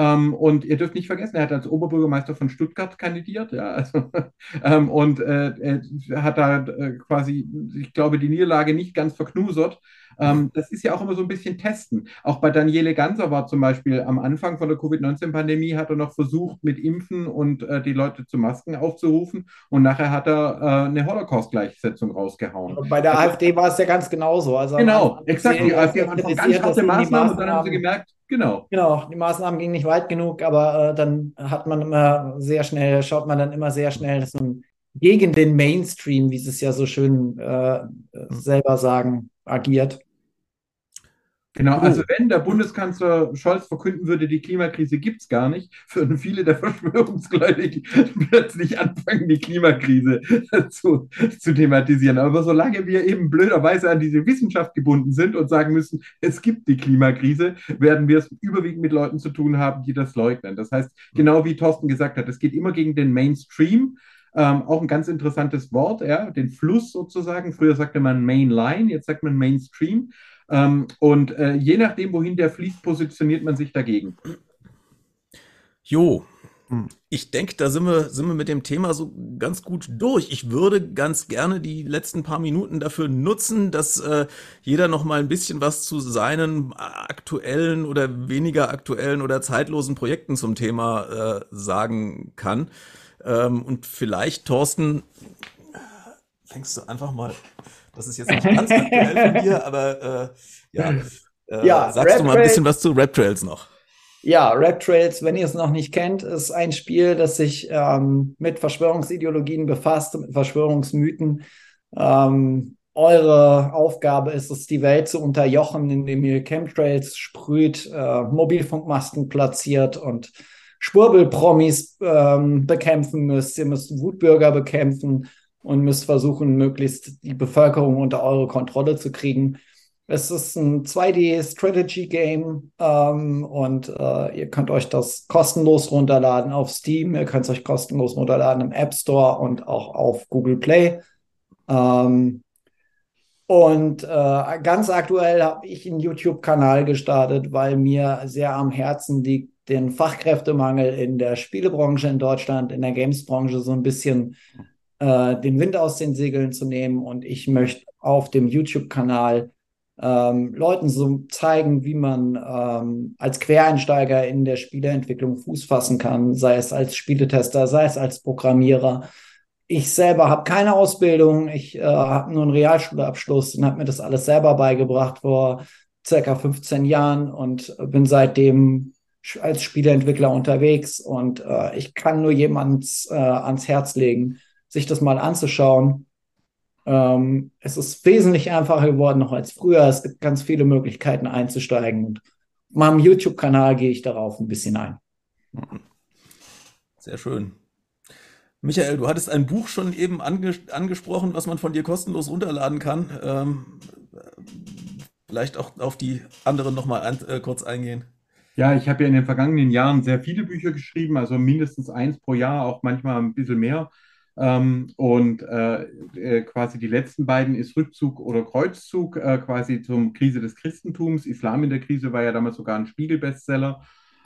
ähm, und ihr dürft nicht vergessen, er hat als Oberbürgermeister von Stuttgart kandidiert, ja, also, ähm, und äh, er hat da äh, quasi, ich glaube, die Niederlage nicht ganz verknusert Ähm, das ist ja auch immer so ein bisschen testen. Auch bei Daniele Ganser war zum Beispiel am Anfang von der Covid-19-Pandemie hat er noch versucht, mit Impfen und äh, die Leute zu Masken aufzurufen und nachher hat er äh, eine Holocaust-Gleichsetzung rausgehauen. Bei der also, AfD war es ja ganz genauso. Also genau, exakt. Die AfD hat einfach ganz harte Maßnahmen und dann haben sie gemerkt, Genau. Genau, die Maßnahmen gingen nicht weit genug, aber äh, dann hat man immer sehr schnell, schaut man dann immer sehr schnell, dass man gegen den Mainstream, wie sie es ja so schön äh, selber sagen, agiert. Genau, also wenn der Bundeskanzler Scholz verkünden würde, die Klimakrise gibt es gar nicht, würden viele der Verschwörungsgläubigen plötzlich anfangen, die Klimakrise zu, zu thematisieren. Aber solange wir eben blöderweise an diese Wissenschaft gebunden sind und sagen müssen, es gibt die Klimakrise, werden wir es überwiegend mit Leuten zu tun haben, die das leugnen. Das heißt, genau wie Thorsten gesagt hat, es geht immer gegen den Mainstream. Ähm, auch ein ganz interessantes Wort, ja, den Fluss sozusagen. Früher sagte man Mainline, jetzt sagt man Mainstream. Ähm, und äh, je nachdem, wohin der fließt, positioniert man sich dagegen. Jo, hm. ich denke, da sind wir, sind wir mit dem Thema so ganz gut durch. Ich würde ganz gerne die letzten paar Minuten dafür nutzen, dass äh, jeder noch mal ein bisschen was zu seinen aktuellen oder weniger aktuellen oder zeitlosen Projekten zum Thema äh, sagen kann. Ähm, und vielleicht, Thorsten, fängst du einfach mal das ist jetzt nicht ganz aktuell von dir, aber äh, ja, äh, ja, sagst Rap du mal ein bisschen was zu Rap Trails noch. Ja, Rap Trails, wenn ihr es noch nicht kennt, ist ein Spiel, das sich ähm, mit Verschwörungsideologien befasst, mit Verschwörungsmythen. Ähm, eure Aufgabe ist es, die Welt zu unterjochen, indem ihr Chemtrails sprüht, äh, Mobilfunkmasten platziert und Schwurbelpromis ähm, bekämpfen müsst. Ihr müsst Wutbürger bekämpfen und müsst versuchen, möglichst die Bevölkerung unter eure Kontrolle zu kriegen. Es ist ein 2D-Strategy-Game ähm, und äh, ihr könnt euch das kostenlos runterladen auf Steam. Ihr könnt es euch kostenlos runterladen im App Store und auch auf Google Play. Ähm, und äh, ganz aktuell habe ich einen YouTube-Kanal gestartet, weil mir sehr am Herzen liegt, den Fachkräftemangel in der Spielebranche in Deutschland, in der Games-Branche so ein bisschen äh, den Wind aus den Segeln zu nehmen. Und ich möchte auf dem YouTube-Kanal ähm, Leuten so zeigen, wie man ähm, als Quereinsteiger in der Spieleentwicklung Fuß fassen kann, sei es als Spieletester, sei es als Programmierer. Ich selber habe keine Ausbildung, ich äh, habe nur einen Realschulabschluss und habe mir das alles selber beigebracht vor circa 15 Jahren und bin seitdem als Spieleentwickler unterwegs und äh, ich kann nur jemands äh, ans Herz legen, sich das mal anzuschauen. Ähm, es ist wesentlich einfacher geworden noch als früher. Es gibt ganz viele Möglichkeiten einzusteigen. Und auf meinem YouTube-Kanal gehe ich darauf ein bisschen ein. Sehr schön. Michael, du hattest ein Buch schon eben anges angesprochen, was man von dir kostenlos runterladen kann. Ähm, vielleicht auch auf die anderen nochmal ein, äh, kurz eingehen. Ja, ich habe ja in den vergangenen Jahren sehr viele Bücher geschrieben, also mindestens eins pro Jahr, auch manchmal ein bisschen mehr. Ähm, und äh, äh, quasi die letzten beiden ist Rückzug oder Kreuzzug, äh, quasi zum Krise des Christentums. Islam in der Krise war ja damals sogar ein Spiegel-Bestseller.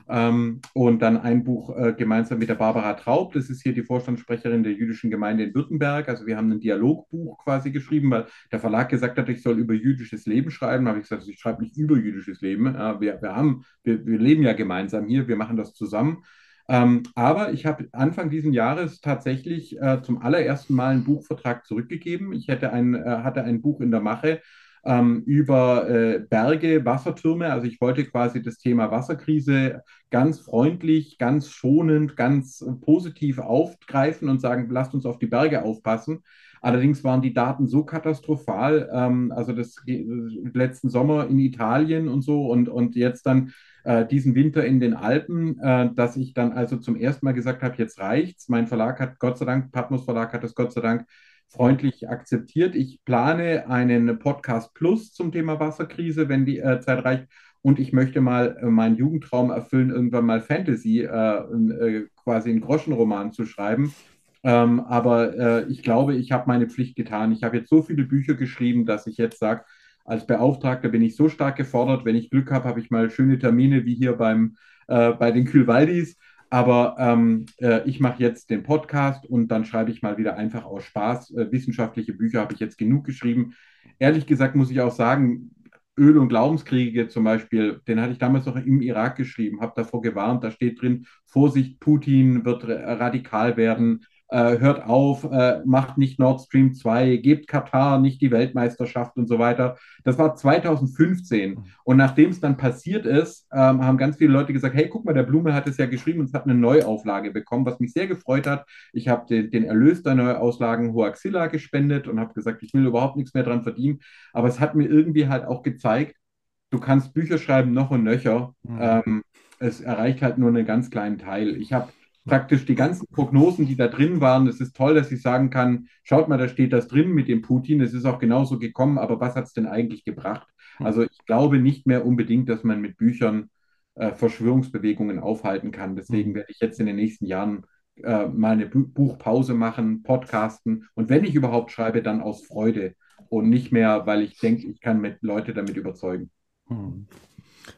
Ähm, und dann ein Buch äh, gemeinsam mit der Barbara Traub, das ist hier die Vorstandssprecherin der jüdischen Gemeinde in Württemberg. Also wir haben ein Dialogbuch quasi geschrieben, weil der Verlag gesagt hat, ich soll über jüdisches Leben schreiben. Da habe ich gesagt, ich schreibe nicht über jüdisches Leben. wir, wir, haben, wir, wir leben ja gemeinsam hier, wir machen das zusammen. Ähm, aber ich habe Anfang dieses Jahres tatsächlich äh, zum allerersten Mal einen Buchvertrag zurückgegeben. Ich hätte ein, äh, hatte ein Buch in der Mache ähm, über äh, Berge, Wassertürme. Also ich wollte quasi das Thema Wasserkrise ganz freundlich, ganz schonend, ganz positiv aufgreifen und sagen, lasst uns auf die Berge aufpassen. Allerdings waren die Daten so katastrophal, ähm, also das letzten Sommer in Italien und so und, und jetzt dann äh, diesen Winter in den Alpen, äh, dass ich dann also zum ersten Mal gesagt habe, jetzt reicht's. Mein Verlag hat Gott sei Dank, Patmos Verlag hat das Gott sei Dank freundlich akzeptiert. Ich plane einen Podcast Plus zum Thema Wasserkrise, wenn die äh, Zeit reicht. Und ich möchte mal äh, meinen Jugendtraum erfüllen, irgendwann mal Fantasy, äh, äh, quasi einen Groschenroman zu schreiben. Ähm, aber äh, ich glaube, ich habe meine Pflicht getan. Ich habe jetzt so viele Bücher geschrieben, dass ich jetzt sage, als Beauftragter bin ich so stark gefordert. Wenn ich Glück habe, habe ich mal schöne Termine wie hier beim, äh, bei den Kühlwaldis. Aber ähm, äh, ich mache jetzt den Podcast und dann schreibe ich mal wieder einfach aus Spaß. Äh, wissenschaftliche Bücher habe ich jetzt genug geschrieben. Ehrlich gesagt muss ich auch sagen, Öl- und Glaubenskriege zum Beispiel, den hatte ich damals noch im Irak geschrieben, habe davor gewarnt, da steht drin, Vorsicht, Putin wird radikal werden, äh, hört auf, äh, macht nicht Nord Stream 2, gebt Katar nicht die Weltmeisterschaft und so weiter. Das war 2015. Und nachdem es dann passiert ist, ähm, haben ganz viele Leute gesagt, hey, guck mal, der Blume hat es ja geschrieben und es hat eine Neuauflage bekommen, was mich sehr gefreut hat. Ich habe den, den, Erlös der Neuauslagen Hoaxilla gespendet und habe gesagt, ich will überhaupt nichts mehr dran verdienen. Aber es hat mir irgendwie halt auch gezeigt, du kannst Bücher schreiben noch und nöcher. Mhm. Ähm, es erreicht halt nur einen ganz kleinen Teil. Ich habe praktisch die ganzen Prognosen, die da drin waren. Es ist toll, dass ich sagen kann, schaut mal, da steht das drin mit dem Putin. Es ist auch genauso gekommen, aber was hat es denn eigentlich gebracht? Hm. Also ich glaube nicht mehr unbedingt, dass man mit Büchern äh, Verschwörungsbewegungen aufhalten kann. Deswegen hm. werde ich jetzt in den nächsten Jahren äh, mal eine Bu Buchpause machen, podcasten und wenn ich überhaupt schreibe, dann aus Freude und nicht mehr, weil ich denke, ich kann mit Leute damit überzeugen. Hm.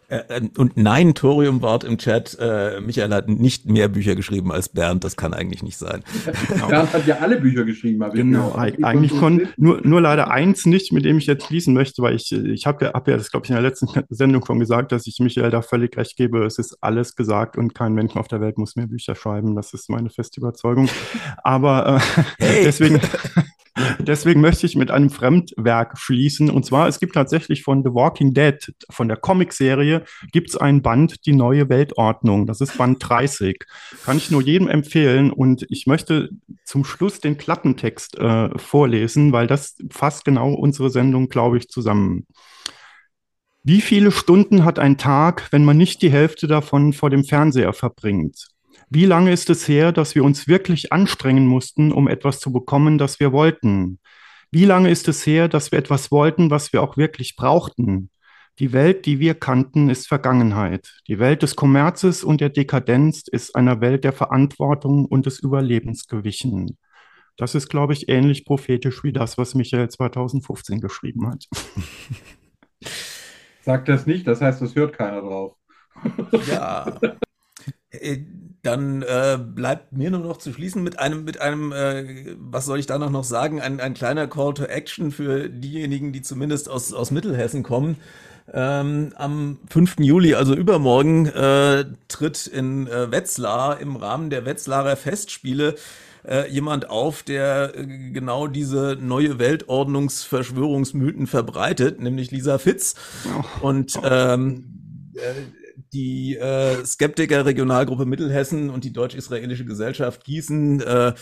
Äh, äh, und nein, Thorium Wort im Chat, äh, Michael hat nicht mehr Bücher geschrieben als Bernd, das kann eigentlich nicht sein. Genau. Bernd hat ja alle Bücher geschrieben. Aber genau, eigentlich von, nur, nur leider eins nicht, mit dem ich jetzt schließen möchte, weil ich, ich habe ja, hab ja das, glaube ich, in der letzten Sendung schon gesagt, dass ich Michael da völlig recht gebe. Es ist alles gesagt und kein Mensch auf der Welt muss mehr Bücher schreiben. Das ist meine feste Überzeugung. Aber äh, hey. deswegen, Deswegen möchte ich mit einem Fremdwerk schließen. Und zwar, es gibt tatsächlich von The Walking Dead, von der Comicserie, gibt es ein Band, die neue Weltordnung. Das ist Band 30. Kann ich nur jedem empfehlen. Und ich möchte zum Schluss den Klappentext äh, vorlesen, weil das fasst genau unsere Sendung, glaube ich, zusammen. Wie viele Stunden hat ein Tag, wenn man nicht die Hälfte davon vor dem Fernseher verbringt? Wie lange ist es her, dass wir uns wirklich anstrengen mussten, um etwas zu bekommen, das wir wollten? Wie lange ist es her, dass wir etwas wollten, was wir auch wirklich brauchten? Die Welt, die wir kannten, ist Vergangenheit. Die Welt des Kommerzes und der Dekadenz ist einer Welt der Verantwortung und des Überlebens gewichen. Das ist, glaube ich, ähnlich prophetisch wie das, was Michael 2015 geschrieben hat. Sag das nicht, das heißt, es hört keiner drauf. Ja. Dann äh, bleibt mir nur noch zu schließen mit einem, mit einem, äh, was soll ich da noch, noch sagen, ein, ein kleiner Call to Action für diejenigen, die zumindest aus, aus Mittelhessen kommen. Ähm, am 5. Juli, also übermorgen, äh, tritt in äh, Wetzlar im Rahmen der Wetzlarer Festspiele äh, jemand auf, der äh, genau diese neue Weltordnungsverschwörungsmythen verbreitet, nämlich Lisa Fitz. Oh. Und ähm, äh, die äh, Skeptiker Regionalgruppe Mittelhessen und die deutsch-israelische Gesellschaft Gießen äh,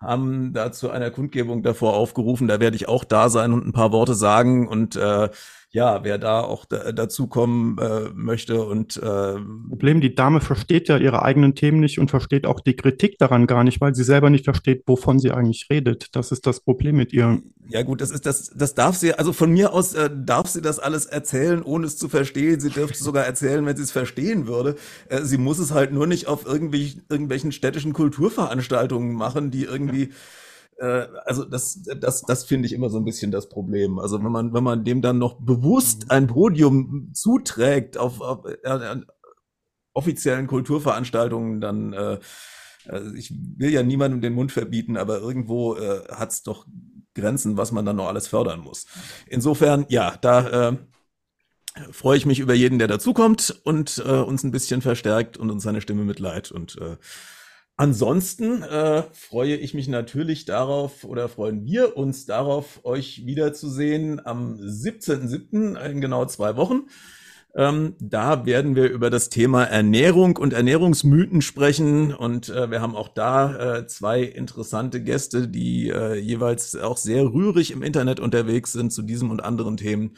haben dazu einer Kundgebung davor aufgerufen. Da werde ich auch da sein und ein paar Worte sagen und äh, ja, wer da auch da, dazu kommen äh, möchte und äh, Problem, die Dame versteht ja ihre eigenen Themen nicht und versteht auch die Kritik daran gar nicht, weil sie selber nicht versteht, wovon sie eigentlich redet. Das ist das Problem mit ihr. Ja gut, das ist das, das darf sie, also von mir aus äh, darf sie das alles erzählen, ohne es zu verstehen. Sie dürfte sogar erzählen, wenn sie es verstehen würde. Äh, sie muss es halt nur nicht auf irgendwie, irgendwelchen städtischen Kulturveranstaltungen machen, die irgendwie ja also das, das, das finde ich immer so ein bisschen das Problem. Also wenn man, wenn man dem dann noch bewusst mhm. ein Podium zuträgt auf, auf äh, offiziellen Kulturveranstaltungen, dann äh, also ich will ja niemandem den Mund verbieten, aber irgendwo äh, hat es doch Grenzen, was man dann noch alles fördern muss. Insofern, ja, da äh, freue ich mich über jeden, der dazukommt und äh, uns ein bisschen verstärkt und uns seine Stimme mitleiht und äh, Ansonsten äh, freue ich mich natürlich darauf oder freuen wir uns darauf, euch wiederzusehen am 17.07. in genau zwei Wochen. Ähm, da werden wir über das Thema Ernährung und Ernährungsmythen sprechen und äh, wir haben auch da äh, zwei interessante Gäste, die äh, jeweils auch sehr rührig im Internet unterwegs sind zu diesem und anderen Themen.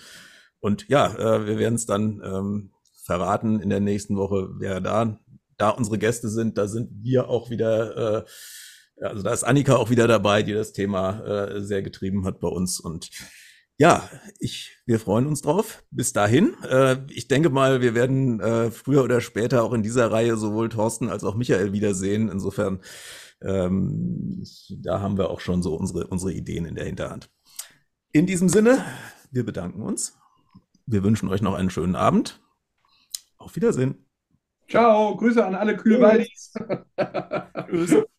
Und ja, äh, wir werden es dann ähm, verraten in der nächsten Woche, wer da da unsere Gäste sind, da sind wir auch wieder, äh, also da ist Annika auch wieder dabei, die das Thema äh, sehr getrieben hat bei uns. Und ja, ich, wir freuen uns drauf. Bis dahin. Äh, ich denke mal, wir werden äh, früher oder später auch in dieser Reihe sowohl Thorsten als auch Michael wiedersehen. Insofern, ähm, da haben wir auch schon so unsere, unsere Ideen in der Hinterhand. In diesem Sinne, wir bedanken uns. Wir wünschen euch noch einen schönen Abend. Auf Wiedersehen. Ciao, Grüße an alle Kühlwaldis. Tschüss.